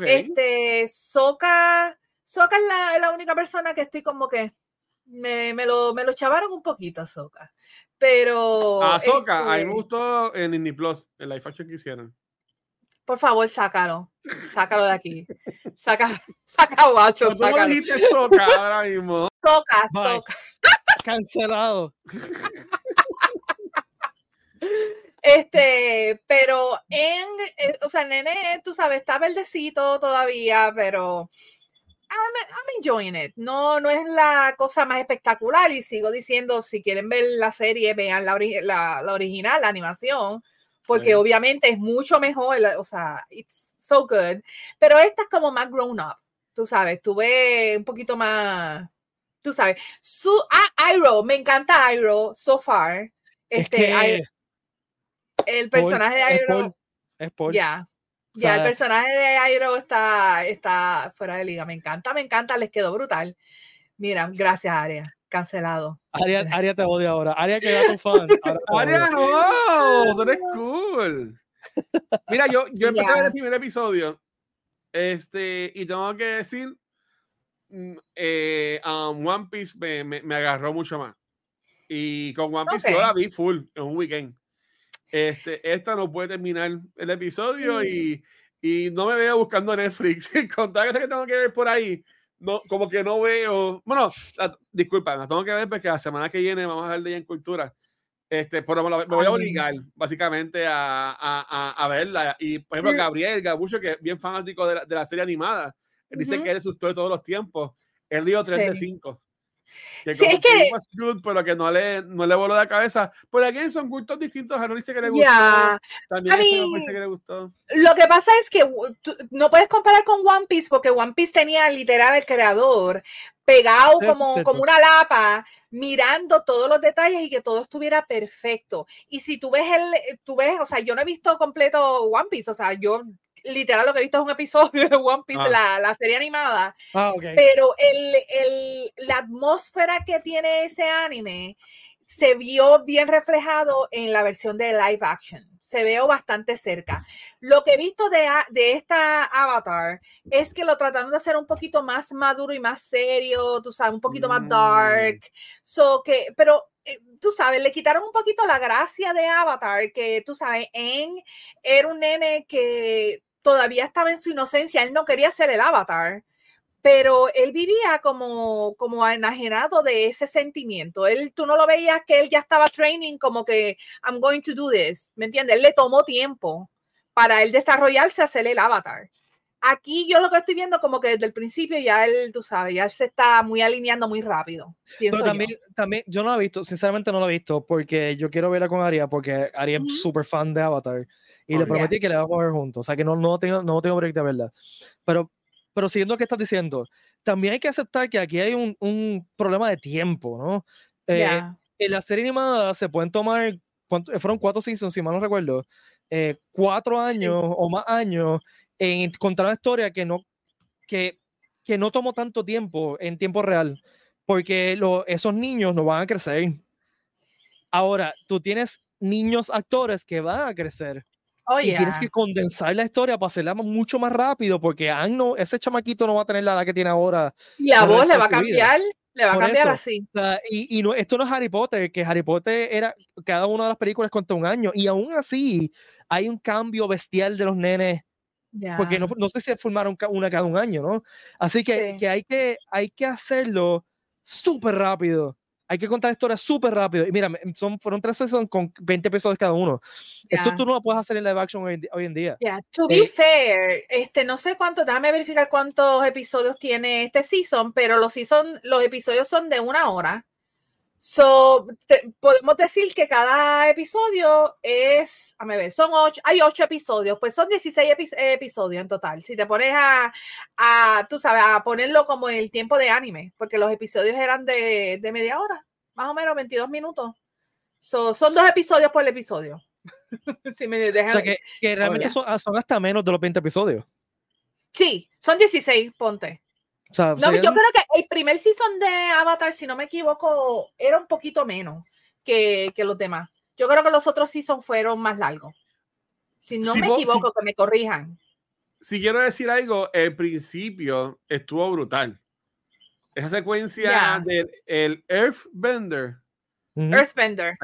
Este, Soca, Soca es la, la, única persona que estoy como que me, me, lo, me lo chavaron un poquito, Soca. Pero. Ah, Soca, a mí me este gustó en Indie Plus, el live action que hicieron. Por favor, sácalo. <laughs> Sácalo de aquí. Saca, saca guacho. ¿Cómo dijiste Soca ahora mismo? Soca, Soca. Cancelado. Este, pero en, eh, o sea, nene, tú sabes, está verdecito todavía, pero I'm, enjoying it. No, no es la cosa más espectacular y sigo diciendo, si quieren ver la serie, vean la, la, original, la animación, porque obviamente es mucho mejor, o sea, it's so good, pero esta es como más grown up, tú sabes, tuve un poquito más tú sabes. Su, ah, Iroh, me encanta Iroh so far. Este, el personaje de Iroh. Es. Ya. Ya, el personaje de Iroh está, está fuera de liga. Me encanta, me encanta, les quedó brutal. Mira, gracias, Aria. Cancelado. Aria, Aria te odia ahora. Aria queda tu <laughs> fan. Aria, no, tú eres <laughs> cool. Mira, yo, yo empecé a ver el primer episodio. Este, y tengo que decir Mm, eh, One Piece me, me, agarró mucho más. Y con One Piece yo la vi full en un weekend. Este, esta no puede terminar el episodio y, y, no me veo buscando Netflix. <laughs> Con que tengo que ver por ahí, no, como que no veo. Bueno, disculpa, la tengo que ver porque la semana que viene vamos a ver de ella en cultura. Este, pero me, voy a obligar básicamente a, a, a, verla. Y por ejemplo, mm. Gabriel Gabucho, que es bien fanático de la, de la serie animada, dice que él asustó de todos los tiempos. Él dio 3 de 5. Que sí, es que... Good, pero que no le, no le voló la cabeza. Pero aquí son gustos distintos. A no dice que le gustó. También dice que le gustó. Lo que pasa es que no puedes comparar con One Piece porque One Piece tenía literal el creador pegado como, como una lapa mirando todos los detalles y que todo estuviera perfecto. Y si tú ves el, tú ves, o sea, yo no he visto completo One Piece, o sea, yo literal lo que he visto es un episodio de One Piece, ah. la, serie animada. Ah, Pero el, el, la atmósfera que tiene ese anime se vio bien reflejado en la versión de live action. Se veo bastante cerca. Lo que he visto de, de esta Avatar es que lo trataron de hacer un poquito más maduro y más serio, tú sabes, un poquito más dark. Mm. So que, pero eh, tú sabes, le quitaron un poquito la gracia de Avatar, que tú sabes, en era un nene que todavía estaba en su inocencia, él no quería ser el avatar, pero él vivía como, como enajenado de ese sentimiento. Él, tú no lo veías que él ya estaba training como que I'm going to do this, ¿me entiendes? Él le tomó tiempo para él desarrollarse a ser el avatar. Aquí yo lo que estoy viendo como que desde el principio ya él, tú sabes, ya se está muy alineando muy rápido. Pero también yo. también, yo no lo he visto, sinceramente no lo he visto, porque yo quiero verla con Aria, porque Aria es súper fan de Avatar y le prometí que le vamos a ver juntos. O sea que no, no, tengo, no tengo break de verdad. Pero, pero siguiendo lo que estás diciendo, también hay que aceptar que aquí hay un, un problema de tiempo, ¿no? Eh, en la serie animada se pueden tomar, fueron cuatro seasons, si mal no recuerdo. eh, cuatro años o más años en contar una historia que no, que, que no tomó tanto tiempo en tiempo real, porque lo, esos niños no van a crecer. Ahora, tú tienes niños actores que van a crecer. Oh, y tienes que condensar la historia para hacerla mucho más rápido, porque no, ese chamaquito no va a tener la edad que tiene ahora. Y la voz le va a cambiar, le va a cambiar así. y, y no, esto no es Harry Potter, que Harry Potter era, cada una de las películas cuenta un año, y aún así hay un cambio bestial de los nenes porque no, no, sé si formaron una cada un año, ¿no? Así que, que, hay que hay que hacerlo súper rápido. Hay que contar historias súper rápido. Y mira, son, fueron tres seasons con 20 episodios cada uno. Esto tú no lo puedes hacer en live action hoy, hoy en día. Yeah. To be eh, fair, este, no sé cuánto, déjame verificar cuántos episodios tiene este season, pero los, season, los episodios son de una hora. So, podemos decir que cada episodio es, a ver, son ocho, hay ocho episodios, pues son 16 episodios en total. Si te pones a, a, tú sabes, a ponerlo como el tiempo de anime, porque los episodios eran de, de media hora, más o menos 22 minutos. So, son dos episodios por el episodio. <laughs> si me dejan, o sea, que, que realmente son, son hasta menos de los 20 episodios. Sí, son 16, ponte no, yo creo que el primer season de Avatar, si no me equivoco, era un poquito menos que, que los demás. Yo creo que los otros seasons fueron más largos. Si no me equivoco, que me corrijan. Si quiero decir algo, el principio estuvo brutal. Esa secuencia del el Earthbender. Earthbender.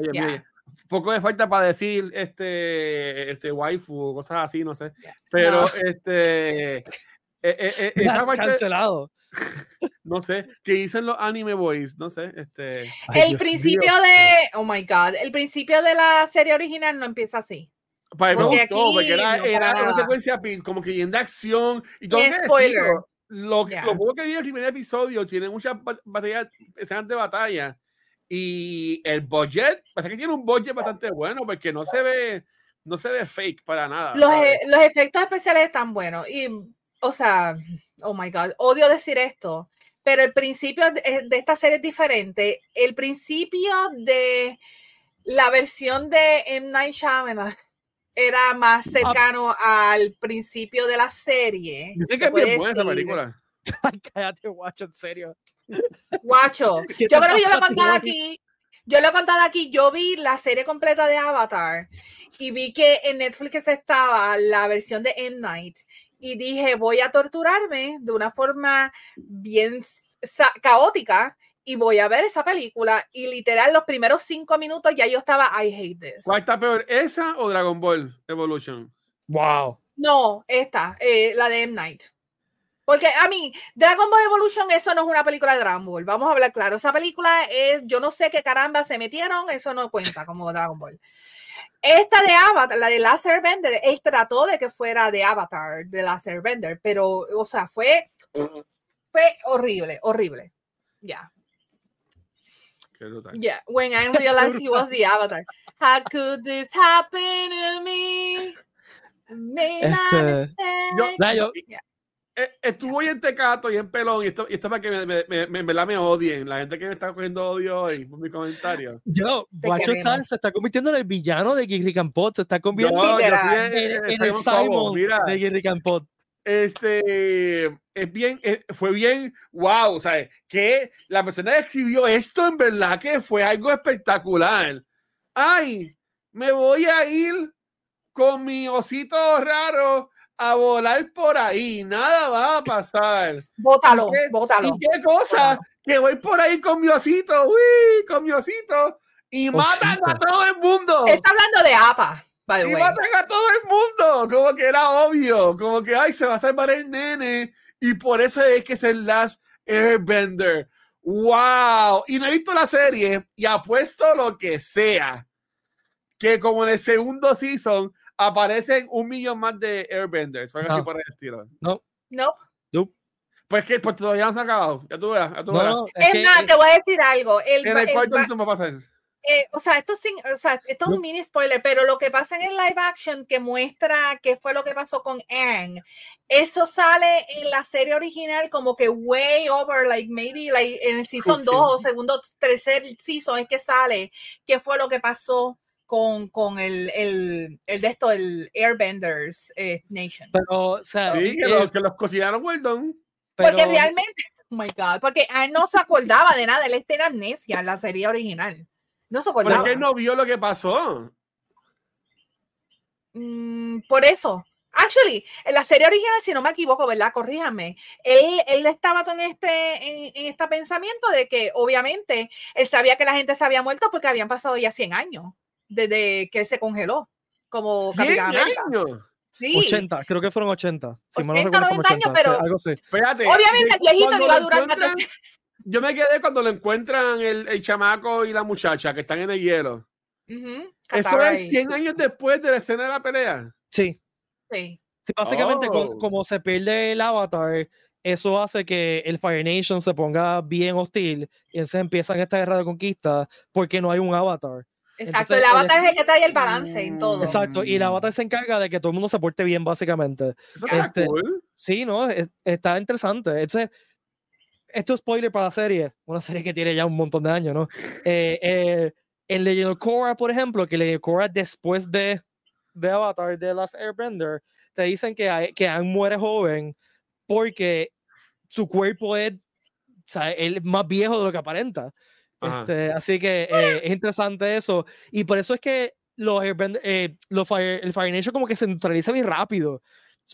Poco me falta para decir este, este waifu, cosas así, no sé. Pero este <laughs> eh, eh, eh cancelado. no sé, ¿qué dicen los anime boys? No sé, este. el principio de, oh my god, el principio de la serie original no empieza así. Para porque, aquí, porque era, era una secuencia como que de acción y todo. spoiler. lo, lo poco que vi el primer episodio tiene muchas batallas, escenas de batalla y el budget, parece que tiene un budget bastante bueno porque no se ve, no se ve fake para nada. Los, e, los efectos especiales están buenos y o sea, oh my God, odio decir esto, pero el principio de, eh, esta serie es diferente. El principio de la versión de M. Night Shyamalan <laughs> era más ah. cercano al principio de la serie. Dice que es bien buena esa película. Cállate, guacho, en serio. <laughs> Guacho, yo creo que yo lo he contado aquí. Yo lo he contado aquí, yo vi la serie completa de Avatar y vi que en Netflix estaba la versión de M. Night y dije, voy a torturarme de una forma bien caótica y voy a ver esa película y literal los primeros cinco minutos ya yo estaba, I hate this. ¿Cuál está peor, esa o Dragon Ball Evolution? Wow. No, esta, eh, la de M. Night. Porque a mí, Dragon Ball Evolution, eso no es una película de Dragon Ball. Vamos a hablar claro. Esa película es, yo no sé qué caramba se metieron, eso no cuenta como Dragon Ball. Esta de Avatar, la de Laser Bender, él trató de que fuera de Avatar, de Laser Bender, pero, o sea, fue, fue horrible, horrible. Ya. Yeah. yeah. When I realized he was the Avatar. How could this happen to me? Made este, yo, estuvo hoy en Tecato y en Pelón, y esto, y esto para que me, me, me, me, me odien, la gente que me está cogiendo odio hoy por mi comentario. Yo, Guacho está, se está convirtiendo en el villano de Giri Campot, se está convirtiendo en, en, el Simon de Giri Campot. Este, es bien, eh, fue bien, wow, sea Que la persona que escribió esto en verdad que fue algo espectacular. Ay, me voy a ir con mi osito raro a volar por ahí, nada va a pasar. Bótalo, bótalo. ¿Y qué cosa? Que voy por ahí con mi osito, uy, con mi osito, y matan a todo el mundo. Está hablando de APA. y matan a todo el mundo, como que era obvio, como que, ay, se va a salvar el nene, y por eso es que es el Last Airbender. ¡Wow! Y no he visto la serie y apuesto lo que sea. Que como en el segundo season aparecen un millón más de Airbenders. no. así por el estilo. No. No. Pues que pues todavía no se ha acabado. Ya tú verás. Ya tú verás. es, más, te voy a decir algo. El, en el cuarto va a pasar. Eh, o sea, esto, sin, o sea, esto es un mini spoiler, pero lo que pasa en el live action que muestra qué fue lo que pasó con Anne, eso sale en la serie original como que way over, like maybe like en el season 2 o segundo, tercer season es que sale qué fue lo que pasó con, con el, el, el, de esto, el Airbenders eh, Nation. Pero, o sea, sí, que, los, que los cocinaron Weldon. Porque realmente, oh my God, porque él no se acordaba de nada, él está en amnesia en la serie original. No se acordaba. Porque él no vio lo que pasó. Mm, por eso, Actually, en la serie original, si no me equivoco, ¿verdad? Corríjame. Él, él estaba con este, en, en, este pensamiento de que obviamente él sabía que la gente se había muerto porque habían pasado ya 100 años desde que se congeló como Capitán años? Sí. 80, creo que fueron 80. Si 80, no 90 80, años, pero algo así. Espérate, obviamente el viejito no iba a durar cuatro Yo me quedé cuando lo encuentran el, el, chamaco y la muchacha que están en el hielo. Uh -huh. Eso es 100 años después de la escena de la pelea. Sí. Sí. sí básicamente, oh. como, se pierde el avatar, eso hace que el Fire Nation se ponga bien hostil y entonces empiezan esta guerra de conquista porque no hay un avatar. Exacto, el avatar es el que trae el balance en todo. Exacto, y el avatar se encarga de que todo el mundo se porte bien, básicamente. Eso este, cool. Sí, ¿no? está interesante. Entonces, esto es spoiler para la serie, una serie que tiene ya un montón de años, ¿no? Eh, eh, en Legend of Korra, por ejemplo, que Legend of Korra después de de Avatar de las Airbender te dicen que, hay, que Aang muere joven porque su cuerpo es, o sea, él más viejo de lo que aparenta. Este, así que eh, es interesante eso. Y por eso es que los, eh, los Fire, el Fire Nation como que se neutraliza muy rápido.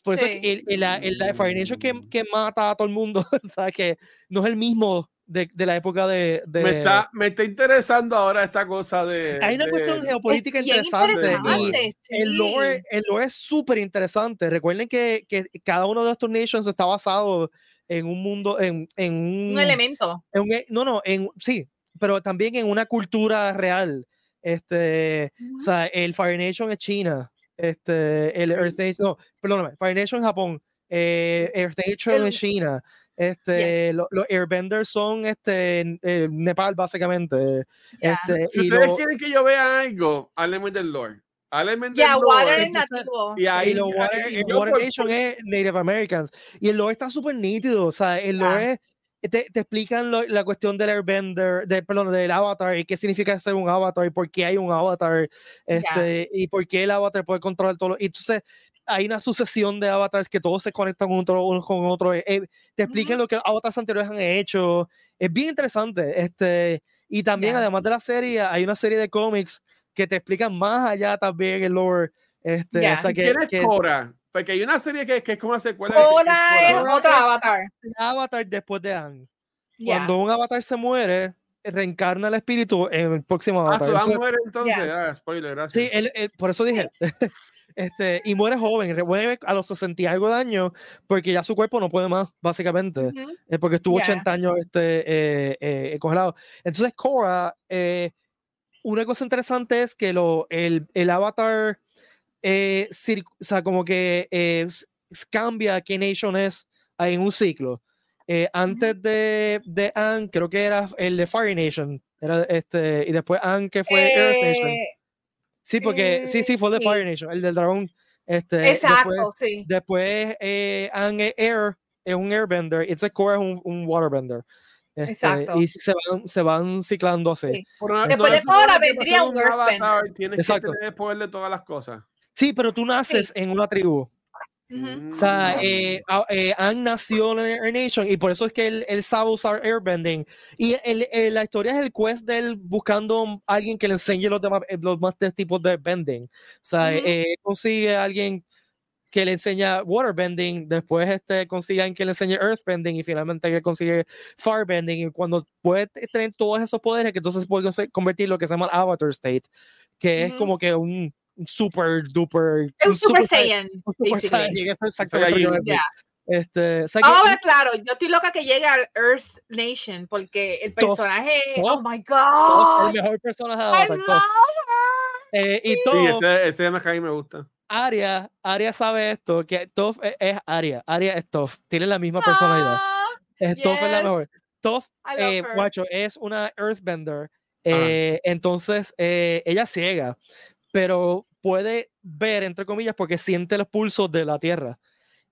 Por eso sí. es que el, el, el, el, Fire Nation que, que mata a todo el mundo, <laughs> o sea, que no es el mismo de, de, la época de, de, Me, está, me está interesando ahora esta cosa de. Hay una de... cuestión geopolítica interesante. interesante. Y el, lore, el lore es súper interesante. Recuerden que, que, cada uno de estos nations está basado en un mundo, en, en un, un, elemento. En un, no, no, en, sí, pero también en una cultura real. Este, uh -huh. o sea, el Fire Nation es China. Este, el Earth Nation, no, perdóname, Fire Nation es Japón. Eh, Earth Nation es China. Este, yes. los lo Airbenders son este, eh, Nepal, básicamente. Yeah. Este, si ustedes lo, quieren que yo vea algo, háblenme del lore. Háblenme del yeah, lore. Water es nativo. Y ahí, y lo water, el Water por... Nation es Native Americans. Y el lore está súper nítido. O sea, el lore yeah. es, te, te, explican lo, la cuestión del Airbender, de, perdón, del avatar y qué significa ser un avatar y por qué hay un avatar este, y por qué el avatar puede controlar todo. Y entonces hay una sucesión de avatars que todos se conectan uno con otro. Eh, te explican uh -huh. lo que avatars anteriores han hecho. Es bien interesante. Este, y también, yeah. además de la serie, hay una serie de cómics que te explican más allá también el lore. Este, yeah. o sea, que, ¿Quién es que, Cora? Porque hay una serie que, que es como una secuela. Cora es, es otro avatar. Avatar después de Anne. Yeah. Cuando un avatar se muere, reencarna el espíritu en el próximo avatar. Ah, su muere entonces. Ah, spoiler, gracias. Sí, él, él, por eso dije. <laughs> Este, y muere joven, muere a los 60 y algo de años, porque ya su cuerpo no puede más, básicamente, uh -huh. porque estuvo yeah. 80 años este, eh, eh, congelado. Entonces, Cora, eh, una cosa interesante es que lo, el, el avatar, eh, o sea, como que eh, cambia qué nation es en un ciclo. antes uh -huh. de, de Anne, creo que era el de Fire Nation, era este, y después Anne, que fue Earth Nation. Sí, porque eh, sí, sí, fue de sí. Fire Nation, el del dragón. Este, Exacto, después, sí. Después, eh, Ang Air es un airbender, It's a Core es un, un waterbender. Este, Exacto. Y se van, se van ciclando así. Sí. Después no de Cora vendría un earthbender. Tienes Exacto. que tener poder de todas las cosas. Sí, pero tú naces sí. en una tribu. Uh -huh. O sea, eh, eh, Ang nació en Air Nation y por eso es que él, él sabe usar airbending. Y el, el, la historia es el quest de él buscando a alguien que le enseñe los demás, los más tipos de bending. O sea, uh -huh. eh, consigue a alguien que le enseña waterbending, después este, consigue a alguien que le enseñe earthbending y finalmente que consigue firebending. Y cuando puede tener todos esos poderes, que entonces puede convertir lo que se llama avatar state, que uh -huh. es como que un super duper. Es un super, super saiyan. Un super saiyan. Eso exactamente yeah. Este, o sea, Ahora, que, claro, yo estoy loca que llegue al Earth Nation porque el personaje, Toff, oh my god, el mejor personaje de Avatar. I love eh, y sí, todo, ese, ese a mí me gusta. Aria, Aria sabe esto, que Toph es, es Aria, Aria es Toph, tiene la misma personalidad. Oh, es yes. Toph es la mejor. Toph, eh, guacho, es una Earthbender, eh, ah. entonces eh, ella ciega, pero puede ver, entre comillas, porque siente los pulsos de la Tierra.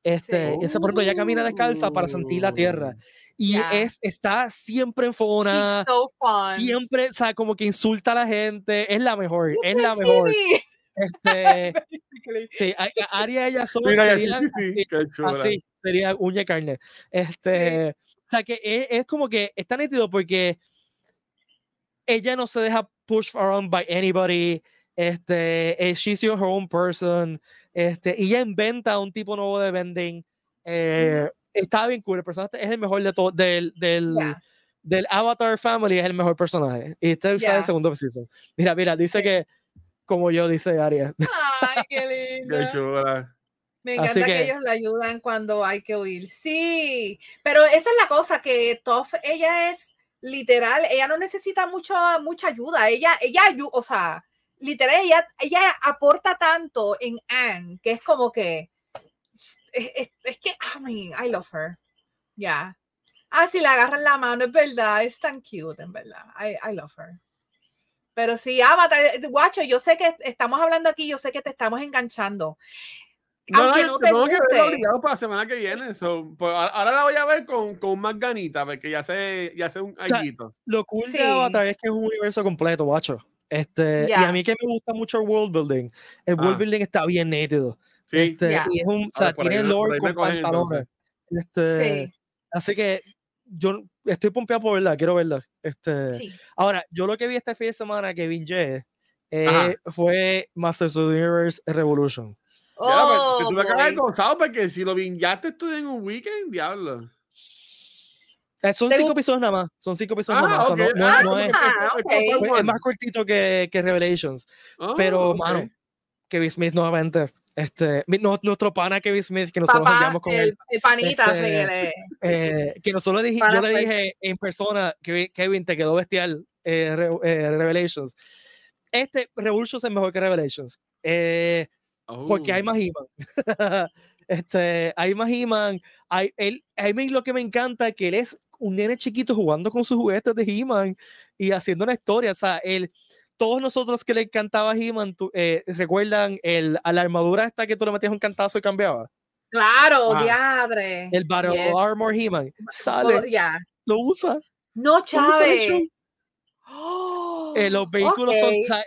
Este, ese, por ejemplo, ella camina descalza para sentir la tierra. Y es, está siempre en fona, siempre, o sea, como que insulta a la gente, es la mejor, es la mejor. Este, <laughs> sí, Aria ella solo sería, así, sería uña y carne. Este, o sea, que es, es, como que está nítido porque ella no se deja push around by anybody. Este, eh, she's your own person. Este, y ella inventa un tipo nuevo de vending. Eh, está bien cool. El personaje es el mejor de todo. Del, del, del, Avatar Family es el mejor personaje. Y este es el segundo season. Mira, mira, dice que como yo, dice Aria. Ay, qué <laughs> lindo. qué Me encanta que, ellos la ayudan cuando hay que huir. Sí, pero esa es la cosa, que Toph, ella es literal, ella no necesita mucho, mucha ayuda. Ella, ella, o sea, literal, ella, ella aporta tanto en Anne, que es como que, es, es, que, I mean, I love her. Ya. Ah, si le agarran la mano, es verdad, es tan cute, en verdad. I, I love her. Pero sí, Avatar, guacho, yo sé que estamos hablando aquí, yo sé que te estamos enganchando. Aunque no, te tengo que verlo para la semana que viene. pues, ahora la voy a ver con, con más ganita, porque ya sé, ya sé un o Lo cool de Avatar es que es un universo completo, guacho. Este, Y a mí que me gusta mucho el world building. El world ah. building está bien nítido. Sí. Este, Y es un, o sea, tiene lore con pantalones. Este, sí. Así que yo estoy pompeado por verla, quiero verla. Este, Ahora, yo lo que vi este fin de semana que vi eh, fue Masters of the Universe Revolution. Oh, ya, pues, tú me acabas de contar porque si lo vingaste tú en un weekend, diablo. Eh, son cinco episodios nada más. Son cinco episodios nada más. no, es, es, más cortito que, que Revelations. pero, oh, mano, Kevin Smith nuevamente. Este, nuestro pana Kevin Smith, que nosotros Papá, con el, él. El panita, este, eh, que nosotros le dije, yo le dije en persona, que Kevin, te quedó bestial eh, eh, Revelations. Este Revolutions es mejor que Revelations. Porque hay oh. más He-Man. <laughs> este, hay más He-Man. Hay, él, a mí lo que me encanta es que él es un nene chiquito jugando con sus juguetes de He-Man y haciendo una historia. O sea, él todos nosotros que le encantaba He-Man, eh, ¿recuerdan el, a la armadura esta que tú le metías un cantazo y cambiaba? Claro, ah, diadre. El Battle Armor He-Man. Sale, lo usa. No, Chávez. Eh, los vehículos son. O sea,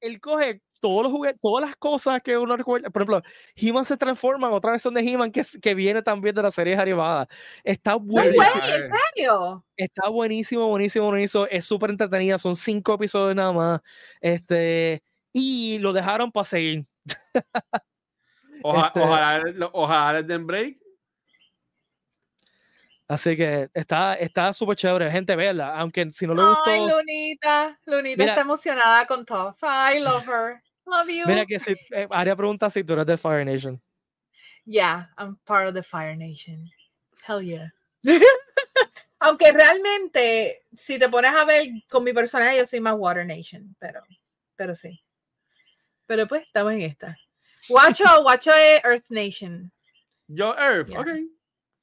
él, coge todos los juguetes, todas las cosas que uno recuerda. Por ejemplo, He-Man se transforma en otra versión de He-Man que, que viene también de la serie animada. Está buenísimo. ¿En serio? Está buenísimo, buenísimo, buenísimo. Es súper entretenida. Son cinco episodios nada más. Este, y lo dejaron para seguir. <laughs> Ojalá, este, ojalá, ojalá den break Así que está está súper chévere, gente, verla, aunque si no le gustó. Ay, Lunita, Lunita está emocionada con todo. I love her. Love you. Mira que si eh, Aria pregunta si tú eres de Fire Nation. Yeah, I'm part of the Fire Nation. Hell yeah. <laughs> aunque realmente, si te pones a ver con mi personaje, yo soy más Water Nation, pero, pero sí. Pero pues, estamos en esta. Guacho, <laughs> Guacho es Earth Nation. Yo Earth, ok.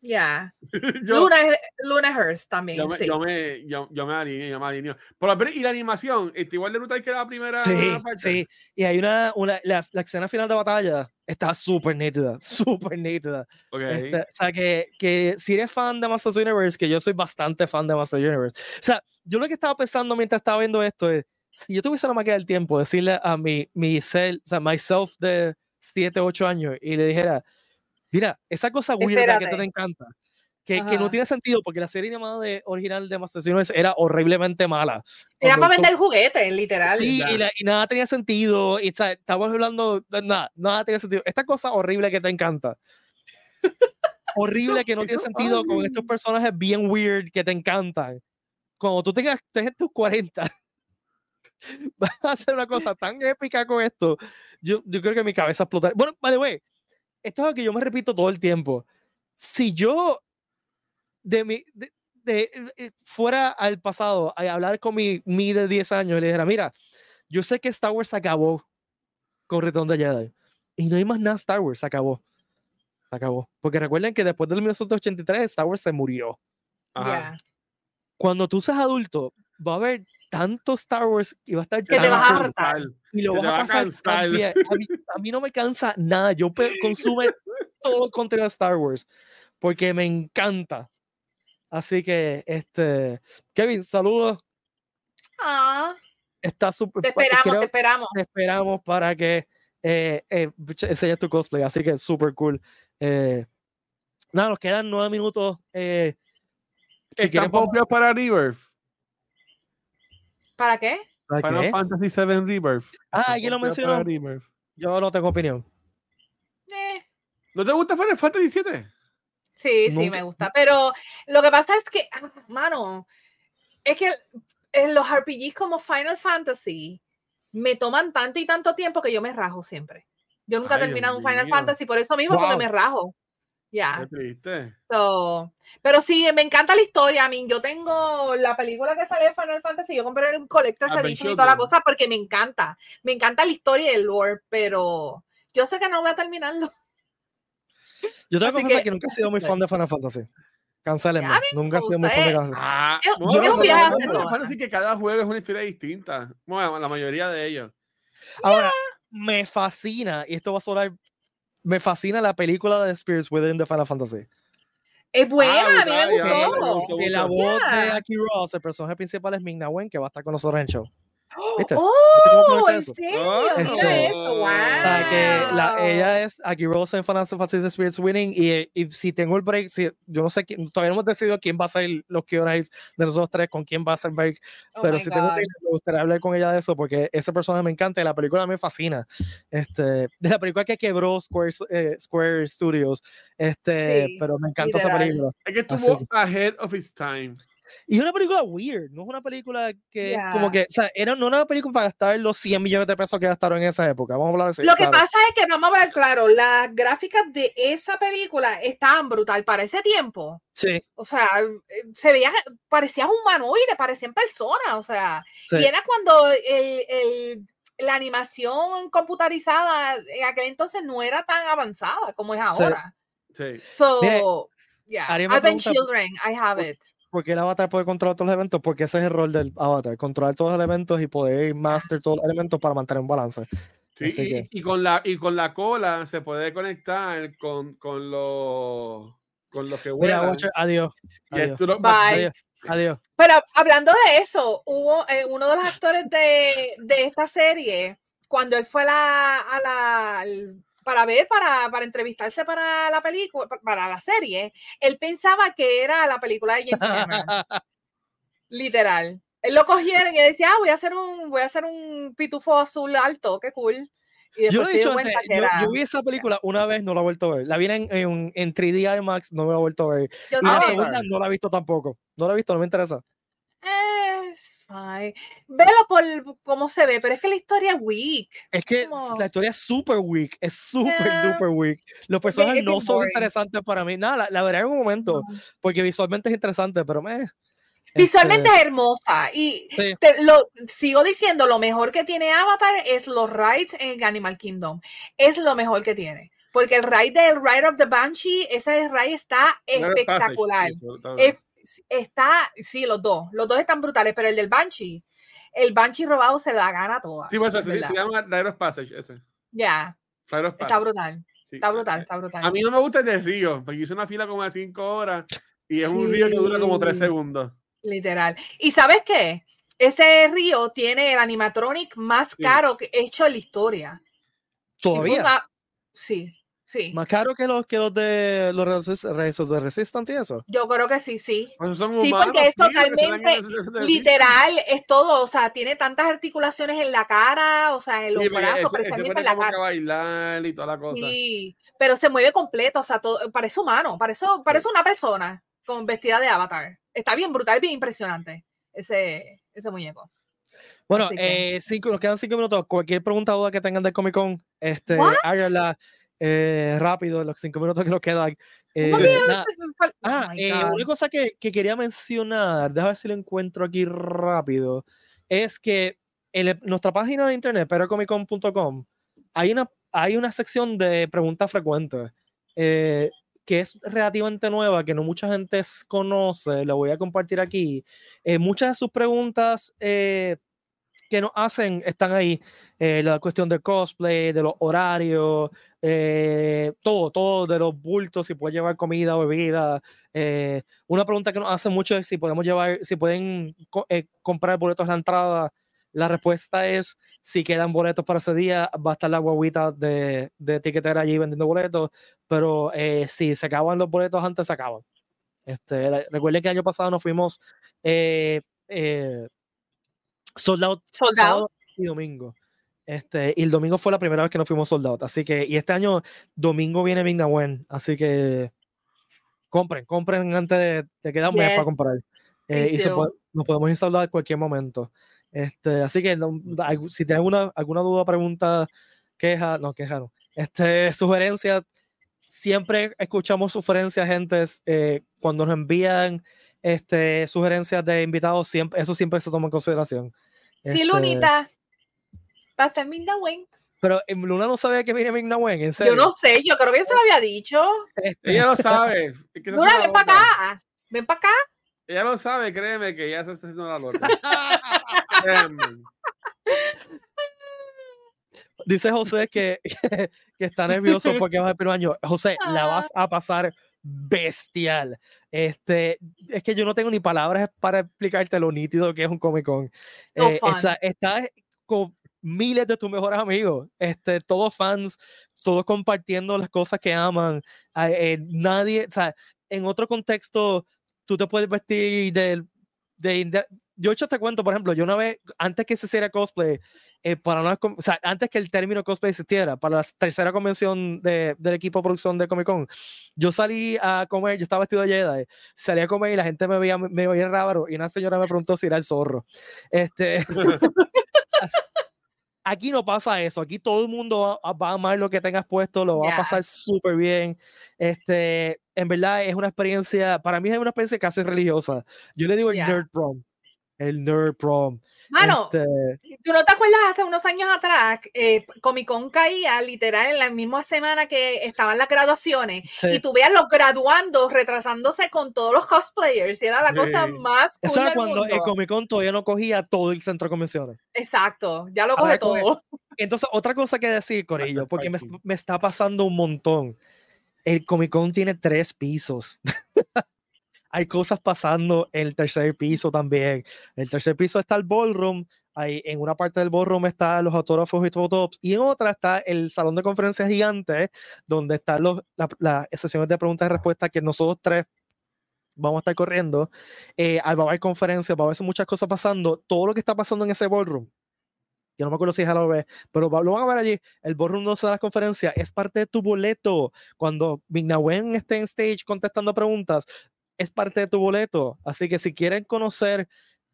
Ya. <laughs> Luna, Luna Earth también. Yo me, sí. yo me, yo, yo me alineo, yo me alineo. Pero, y la animación, ¿está igual de brutal que la primera sí, parte? Sí, y hay una, una la, la, escena final de batalla está súper nítida, súper nítida. Okay. Este, o sea, que, que si eres fan de Master Universe, que yo soy bastante fan de Master Universe. O sea, yo lo que estaba pensando mientras estaba viendo esto es, si yo tuviese la máquina del tiempo, decirle a mi, mi self, o sea, myself de 7, 8 años y le dijera, Mira, esa cosa weird que te encanta, que, que, no tiene sentido porque la serie animada de, original de Master era horriblemente mala. Era para vender juguetes, literal. Sí, y, nada tenía sentido. Y, Estábamos hablando, nada, nada tenía sentido. Esta cosa horrible que te encanta. <laughs> horrible que no tiene sentido con estos personajes bien weird que te encantan. Cuando tú tengas, tengas tus 40, <laughs> vas a hacer una cosa tan épica con esto. Yo, yo creo que mi cabeza explotará. Bueno, by the way, esto es lo que yo me repito todo el tiempo. Si yo de mi, de, eh, fuera al pasado a hablar con mi, mi de 10 años y le dijera, mira, yo sé que Star Wars acabó con Return de Jedi y no hay más nada Star Wars, se acabó. Se acabó. Porque recuerden que después del 1983 Star Wars se murió. Ajá. Cuando tú seas adulto, va a haber tanto Star Wars y va a estar que te vas a hartar. Y lo vas a pasar a, a, mí, no me cansa nada. Yo consume <laughs> todo el contenido de Star Wars porque me encanta. Así que este Kevin saludos. Ah. Está súper te esperamos te esperamos. te esperamos para que eh, eh, enseñes tu cosplay así que súper cool. Eh, nada nos quedan nueve minutos eh, si ¿Están para Rebirth? ¿Para qué? Final Fantasy VII Rebirth. Ah, ¿quién lo mencionó? Yo no tengo opinión. Eh. ¿No te gusta Final Fantasy VII? Sí, sí, me gusta. Pero lo que pasa es que, ah, mano, es que en los RPGs como Final Fantasy me toman tanto y tanto tiempo que yo me rajo siempre. Yo nunca he terminado un Final Fantasy por eso mismo, porque me rajo. Ya. triste. pero sí, me encanta la historia. A mí, yo tengo la película que sale de Final Fantasy. Yo compré un Collector's Edition y toda la cosa porque me encanta. Me encanta la historia y el lore, pero yo sé que no voy a terminarlo. <laughs> Yo tengo que confesar que, nunca he sido muy fan de <laughs> Final Fantasy. Cancélenme. Nunca he sido muy fan de Final Fantasy. Ah, yo no Final Fantasy que cada juego es una historia distinta. Bueno, la mayoría de ellos. Ahora, me fascina, y esto va a sonar me fascina la película de Spirits Within the Final Fantasy. Es buena, ah, a mí me gustó. Y la voz de Aki Ross, el personaje principal es Ming Wen, que va a estar con nosotros en el show. ¡Oh! ¿En serio? Mira esto. Wow. O sea, que la, ella es Aki Rose en Final Fantasy Spirits Winning. Y, y, si tengo el break, si, yo no sé, todavía no hemos decidido quién va a ser los Q&A de nosotros tres, con quién va a ser break. Oh pero si tengo que me gustaría hablar con ella de eso, porque ese personaje me encanta y la película me fascina. Este, de la película que quebró Square, eh, Square Studios. Este, pero me encanta esa película. Es que estuvo ahead of its time. Y es una película weird, no es una película que, como que, o sea, era, no era una película para gastar los 100 millones de pesos que gastaron en esa época. Vamos a hablar de Lo que pasa es que, vamos a ver, claro, las gráficas de esa película estaban brutal para ese tiempo. Sí. O sea, se veía, parecía humanoide, parecían personas, o sea, y era cuando el, el, la animación computarizada en aquel entonces no era tan avanzada como es ahora. Sí. So, yeah, I've been children, I have it porque el avatar puede controlar todos los elementos, porque ese es el rol del avatar, controlar todos los elementos y poder master todos los elementos para mantener un balance. Sí, y, con la, y con la cola se puede conectar con, con los con los que vuelan. adiós. Adiós. Bye. adiós. Pero hablando de eso, hubo eh, uno de los actores de, de, esta serie, cuando él fue la, a la, para ver, para, para entrevistarse para la película, para la serie, él pensaba que era la película de James Cameron. <laughs> Literal. Él lo cogieron y decía, ah, voy a hacer un, voy a hacer un pitufo azul alto, qué cool. Y yo, he dicho yo, vi esa película una vez, no la he vuelto a ver. La vi en, en, en 3D IMAX, no me la he vuelto a ver. y la segunda no la he visto tampoco. No la he visto, no me interesa. Ay, velo por cómo se ve, pero es que la historia es weak. Es que la historia es super weak, es super duper weak. Los personajes no son interesantes para mí. Nada, la, veré en un momento, porque visualmente es interesante, pero me. Visualmente este es hermosa y te, lo sigo diciendo, lo mejor que tiene Avatar es los rides en Animal Kingdom. Es lo mejor que tiene. Porque el ride del Ride of the Banshee, ese ride está espectacular. Es está, sí, los dos, los dos están brutales, pero el del Banshee, el Banshee robado se la gana toda. Sí, pues se, se, llama Rite Passage ese. Ya. Está brutal. Está brutal, está brutal. A mí no me gusta el del río, porque hice una fila como de cinco horas y es un río que dura como tres segundos. Literal. ¿Y sabes qué? Ese río tiene el animatronic más caro que hecho en la historia. ¿Todavía? Sí. Sí. Más caro que los que los de los de Resistance y eso. Yo creo que sí, sí. Pues sí, porque es totalmente literal, es todo, o sea, tiene tantas articulaciones en la cara, o sea, en los brazos, precisamente en la cara. bailar y toda la cosa. Sí, pero se mueve completo, o sea, todo, parece humano, parece, parece una persona con vestida de avatar. Está bien brutal, bien impresionante ese, ese muñeco. Bueno, eh, cinco, nos quedan cinco minutos. Cualquier pregunta o duda que tengan del Comic Con, este, háganla eh, rápido, los cinco minutos que nos quedan. Eh, ah, oh eh, una cosa que, que, quería mencionar, déjame ver si lo encuentro aquí rápido, es que en nuestra página de internet, perocomicon.com, hay una, hay una sección de preguntas frecuentes. Eh, que es relativamente nueva, que no mucha gente conoce, lo voy a compartir aquí. Eh, muchas de sus preguntas eh, que nos hacen están ahí. Eh, la cuestión del cosplay, de los horarios, todo, todo de los bultos, si puede llevar comida o bebida. una pregunta que nos hacen mucho es si podemos llevar, si pueden comprar boletos a la entrada. La respuesta es si quedan boletos para ese día, va a estar la guaguita de, de tiquetera allí vendiendo boletos, pero eh, si se acaban los boletos antes, se acaban. Este, recuerde que el año pasado nos fuimos eh, eh, soldado, soldado y domingo. Este, y el domingo fue la primera vez que nos fuimos soldados. Así que, y este año, domingo viene Mignawen. Así que compren, compren antes de, de que un mes para comprar. y se nos podemos ir a en cualquier momento. Este, así que si tienen alguna, alguna duda, pregunta, queja, no, queja no. Este, <laughs> sugerencia, siempre escuchamos sugerencias, gente, eh, cuando nos envían este, sugerencias de invitados, siempre, eso siempre se toma en consideración. Sí, este, Lunita, va a estar Migna Pero em, Luna no sabía que viene Migna en serio. Yo no sé, yo creo que se lo había dicho. Este, ella lo <laughs> sabe. Luna, ven para acá. Ven para acá. Ella lo sabe, créeme que ya se está haciendo la loca. <laughs> Dice José que, <laughs> que, está nervioso porque va a primer año. José, la vas ah. a pasar bestial. Este, es que yo no tengo ni palabras para explicarte lo nítido que es un Comic Con. Eh, está, con miles de tus mejores amigos, este, todos fans, todos compartiendo las cosas que aman. Eh, nadie, o sea, en otro contexto, tú te puedes vestir de, de, yo hecho te cuento, por ejemplo, yo una vez, antes que se hiciera cosplay, eh, para una, o sea, antes que el término cosplay existiera, para la tercera convención de, del equipo de producción de Comic Con, yo salí a comer, yo estaba vestido de Jedi, salí a comer y la gente me veía, me veía raro y una señora me preguntó si era el zorro. Este, <laughs> aquí no pasa eso, aquí todo el mundo va, a amar lo que tengas puesto, lo va a pasar súper bien. Este, en verdad es una experiencia, para mí es una experiencia casi religiosa. Yo le digo el nerd prom el Nerd Prom. Mano, este ¿tú no te acuerdas hace unos años atrás? Eh, Comic Con caía literal en la misma semana que estaban las graduaciones y tú veías los graduandos retrasándose con todos los cosplayers y era la cosa más cool Eso era cuando el Comic Con todavía no cogía todo el centro de convenciones. Exacto, ya lo coge todo. <laughs> Entonces, otra cosa que decir, Corillo, porque me, me está pasando un montón. El Comic Con tiene tres pisos. <laughs> hay cosas pasando en el tercer piso también. El tercer piso está el ballroom, ahí en una parte del ballroom están los autógrafos y fotops y en otra está el salón de conferencias gigante, donde están los, las sesiones de preguntas y respuestas que nosotros tres vamos a estar corriendo. Eh, va a haber conferencias, va a haber muchas cosas pasando. Todo lo que está pasando en ese ballroom yo no me acuerdo si es a la vez, pero lo van a ver allí. El ballroom no se da las conferencias, es parte de tu boleto. Cuando Mignawen esté en stage contestando preguntas, es parte de tu boleto. Así que si quieren conocer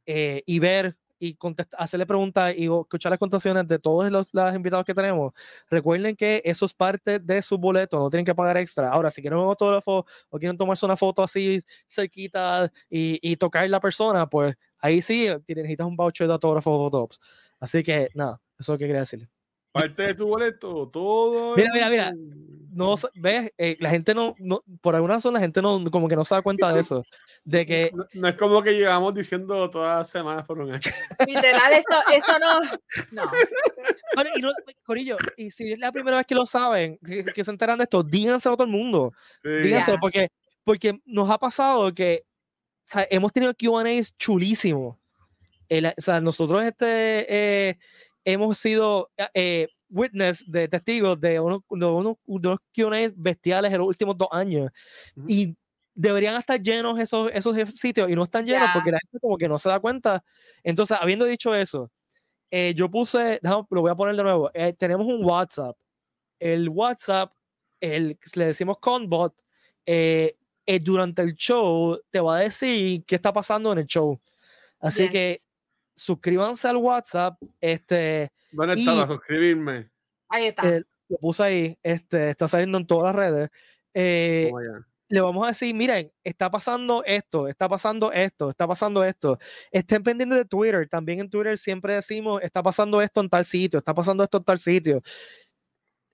eh, y ver y hacerle preguntas y escuchar las contestaciones de todos los, invitados que tenemos, recuerden que eso es parte de su boleto, no tienen que pagar extra. Ahora, si quieren un autógrafo o quieren tomarse una foto así cerquita y, y tocar la persona, pues ahí sí necesitas un voucher de autógrafo o. Así que nada, eso es lo que quería decirle. Parte de tu boleto, todo. Mira, mira, mira. No, ves, eh, la gente no, no, por alguna razón la gente no, como que no se da cuenta de eso. De que. No, es como que llevamos diciendo todas las semanas por un año. <laughs> Literal, eso, eso no. No. y Corillo, y si es la primera vez que lo saben, que, se enteran de esto, díganselo a todo el mundo. Díganselo, porque, porque nos ha pasado que o sea, hemos tenido QAs chulísimos. o sea, nosotros este. Eh, hemos sido eh, witness de testigos de unos, uno, unos Q&A bestiales en los últimos dos años. Y deberían estar llenos esos, esos sitios y no están llenos porque la gente como que no se da cuenta. Entonces, habiendo dicho eso, eh, yo puse, lo voy a poner de nuevo, eh, tenemos un WhatsApp. El WhatsApp, el, le decimos Conbot, durante el show te va a decir qué está pasando en el show. Así que suscríbanse al WhatsApp. Este, ¿Dónde está a suscribirme? Ahí está. Eh, lo puse ahí, este, está saliendo en todas las redes. Eh, le vamos a decir, miren, está pasando esto, está pasando esto, está pasando esto. Estén pendientes de Twitter. También en Twitter siempre decimos, está pasando esto en tal sitio, está pasando esto en tal sitio.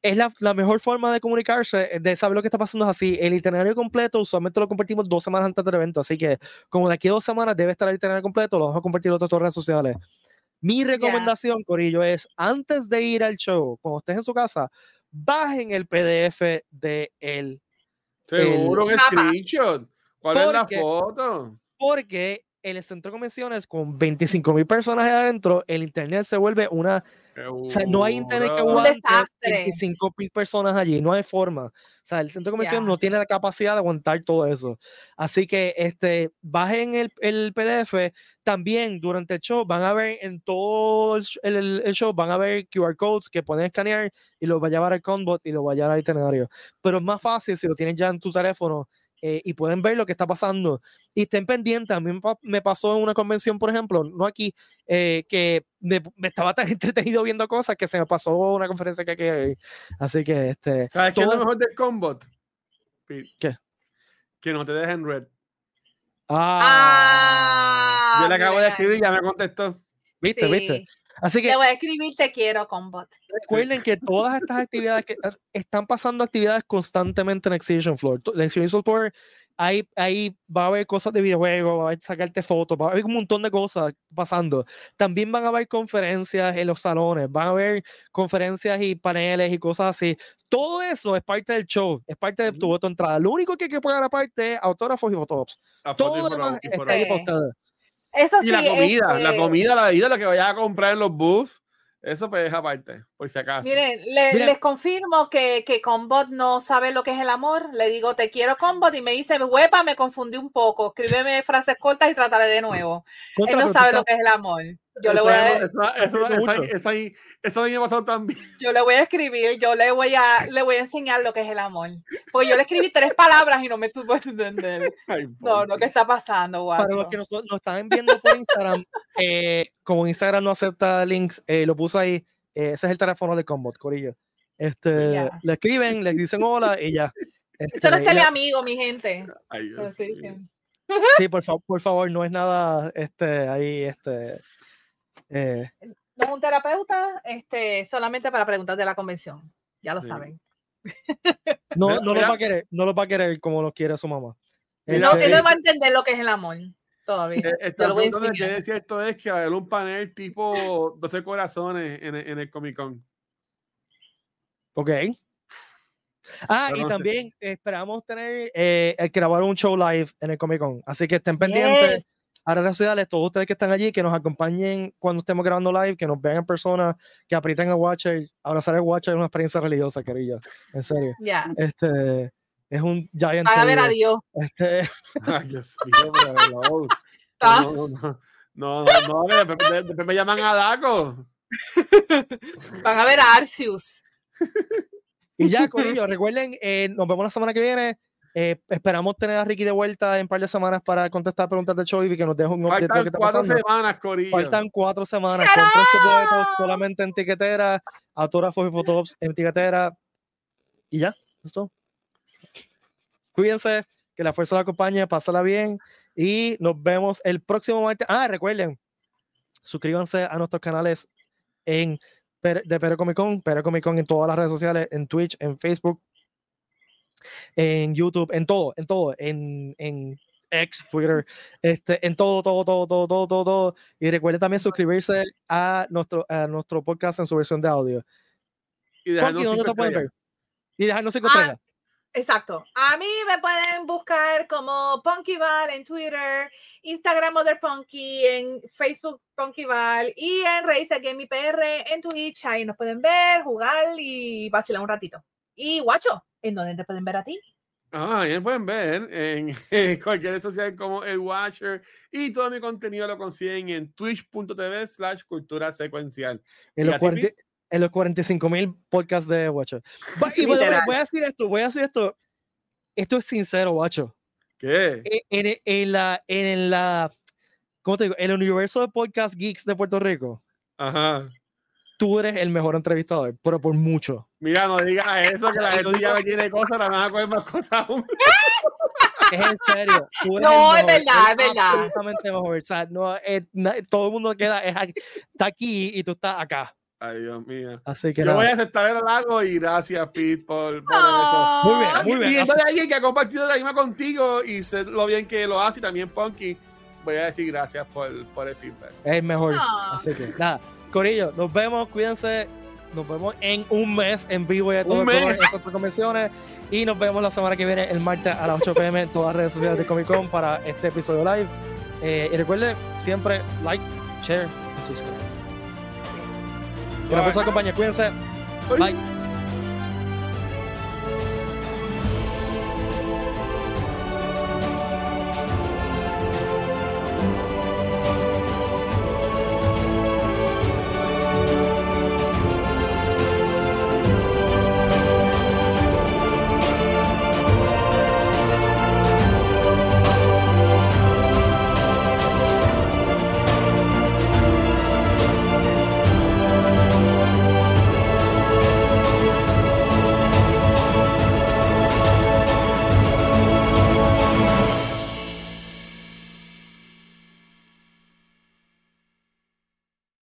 Es la, la, mejor forma de comunicarse, de saber lo que está pasando es así. El itinerario completo usualmente lo compartimos dos semanas antes del evento, así que como de aquí a dos semanas debe estar el itinerario completo, lo vamos a compartir en otras redes sociales. Mi recomendación, Corillo, es antes de ir al show, cuando estés en su casa, bajen el PDF de el. Seguro que screenshot. ¿Cuál es la foto? Porque el centro de convenciones con 25 mil personas adentro, el internet se vuelve una o sea, no hay internet que aguante 25 mil personas allí, no hay forma. O sea, el centro de convención no tiene la capacidad de aguantar todo eso. Así que este, bajen el, el, PDF. También durante el show van a ver en todo el, el, show, van a ver QR codes que pueden escanear y los va a llevar al Conbot y los va a llevar al itinerario. Pero es más fácil si lo tienes ya en tu teléfono eh, y pueden ver lo que está pasando. Y estén pendientes. A mí me pasó en una convención, por ejemplo, no aquí, eh, que me, estaba tan <laughs> entretenido viendo cosas que se me pasó una conferencia que hay. Así que, este. ¿Sabes qué es lo mejor del Combot? ¿Qué? Que no te dejen red. Ah, yo le acabo de escribir y ya me contestó. ¿Viste? ¿Viste? Así que. Te voy a escribir, te quiero, Combot. Recuerden que todas estas actividades que están pasando actividades constantemente en Exhibition Floor. En Exhibition Floor ahí, ahí va a haber cosas de videojuegos, va a haber sacarte fotos, va a haber un montón de cosas pasando. También van a haber conferencias en los salones, van a haber conferencias y paneles y cosas así. Todo eso es parte del show, es parte de tu voto entrada. Lo único que hay que pagar aparte es autógrafos y fotographs. Todo demás está ahí para ustedes. Eso y la comida, la este comida, la bebida, lo que vayas a comprar en los booths eso pues es aparte, por si acaso. Miren, les confirmo que, que Combot no sabe lo que es el amor. Le digo, te quiero Combot y me dice, huepa, me confundí un poco. Escríbeme frases cortas y trataré de nuevo. Él no sabe lo que es el amor. Yo le voy a... Eso, también. <laughs> Yo le voy a escribir, yo le voy a, le voy a enseñar lo que es el amor. Porque yo le escribí tres palabras y no me tuvo entender. <laughs> no, lo que está pasando, guacho. Para los que nos, nos están viendo por Instagram, <laughs> eh, como Instagram no acepta links, eh, lo puso ahí. Eh, ese es el teléfono de Combot, Corillo. Este, Le escriben, le dicen hola y ya. <laughs> Este, Esto no es teleamigo, mi gente. <laughs> sí, por, favor, por favor, no es nada este, ahí, este, eh, no es un terapeuta, este, solamente para preguntas de la convención. Ya lo saben. No, no lo va a querer, no lo va a querer como lo quiere su mamá. No, él no va a entender lo que es el amor todavía. Eh, lo voy a que decía esto es que va a haber un panel tipo 12 corazones en, en el Comic Con. Ok. Ah, y también esperamos tener eh, grabar un show live en el Comic Con. Así que estén pendientes a redes sociales, todos ustedes que están allí, que nos acompañen cuando estemos grabando live, que nos vean en persona, que aprieten el Watcher. Abrazar el Watcher es una experiencia religiosa, querida. En serio. Ya. Este, es un giant. Para ver a Dios. Este... <laughs> Ay, Dios mío, <laughs> no, no, no, no, no, después, después me llaman a Daco. Van a ver a Arceus. <laughs> Y ya, Corillo, recuerden, eh, nos vemos la semana que viene. Eh, esperamos tener a Ricky de vuelta en un par de semanas para contestar preguntas de show y que nos deje un update Faltan cuatro semanas, Corillo. Faltan cuatro semanas. Con tres solamente en tiquetera, autógrafos y fotos en tiquetera. Y ya, esto. Cuídense, que la fuerza la acompañe, pásala bien y nos vemos el próximo martes. Ah, recuerden, suscríbanse a nuestros canales en de Pero Comic Con, Pero Comic Con en todas las redes sociales, en Twitch, en Facebook, en YouTube, en todo, en todo, en, en X, Twitter, este, en todo, todo, todo, todo, todo, todo, todo. Y recuerden también suscribirse a nuestro, a nuestro podcast en su versión de audio. Y dejarnos cinco ver? Y dejarnos cinco ah, Exacto. A mí me pueden buscar como Punkyval en Twitter, Instagram Mother Punky, en Facebook Punkyval y en Razer Game PR en Twitch. Ahí nos pueden ver, jugar y vacilar un ratito. Y guacho, ¿En dónde te pueden ver a ti? Ah, me pueden ver <laughs> en, cualquier red social como El Watcher y todo mi contenido lo consiguen en twitch.tv slash cultura secuencial. En los, en los 45 mil podcasts de Watcher. Y voy, a decir esto, voy a decir esto. Esto es sincero, Watcher. ¿Qué? E, en, en, la, en la, ¿cómo te digo? En el universo de podcast geeks de Puerto Rico. Ajá tú eres el mejor entrevistador, pero por mucho. Mira, no digas eso, que la gente ya me tiene cosas, la van a coger más cosas aún. Es en serio. <laughs> no, es verdad, es verdad. Absolutamente mejor. O sea, no, eh, todo el mundo queda, es está aquí y tú estás acá. Ay, Dios mío. Así que Yo voy a aceptar el halago y gracias, Pete, por, por eso. Muy bien, muy bien. Y de alguien que ha compartido la misma contigo y sé lo bien que lo hace y también Punky, voy a decir gracias por, por el feedback. Es mejor. Así que nada. Corillo, nos vemos, cuídense. Nos vemos en un mes en vivo y a todas esas convenciones. Y nos vemos la semana que viene, el martes a las 8 pm, en todas las redes sociales de Comic Con para este episodio live. Eh, y recuerde siempre like, share y subscribe. Por su compañía. Cuídense. Bye.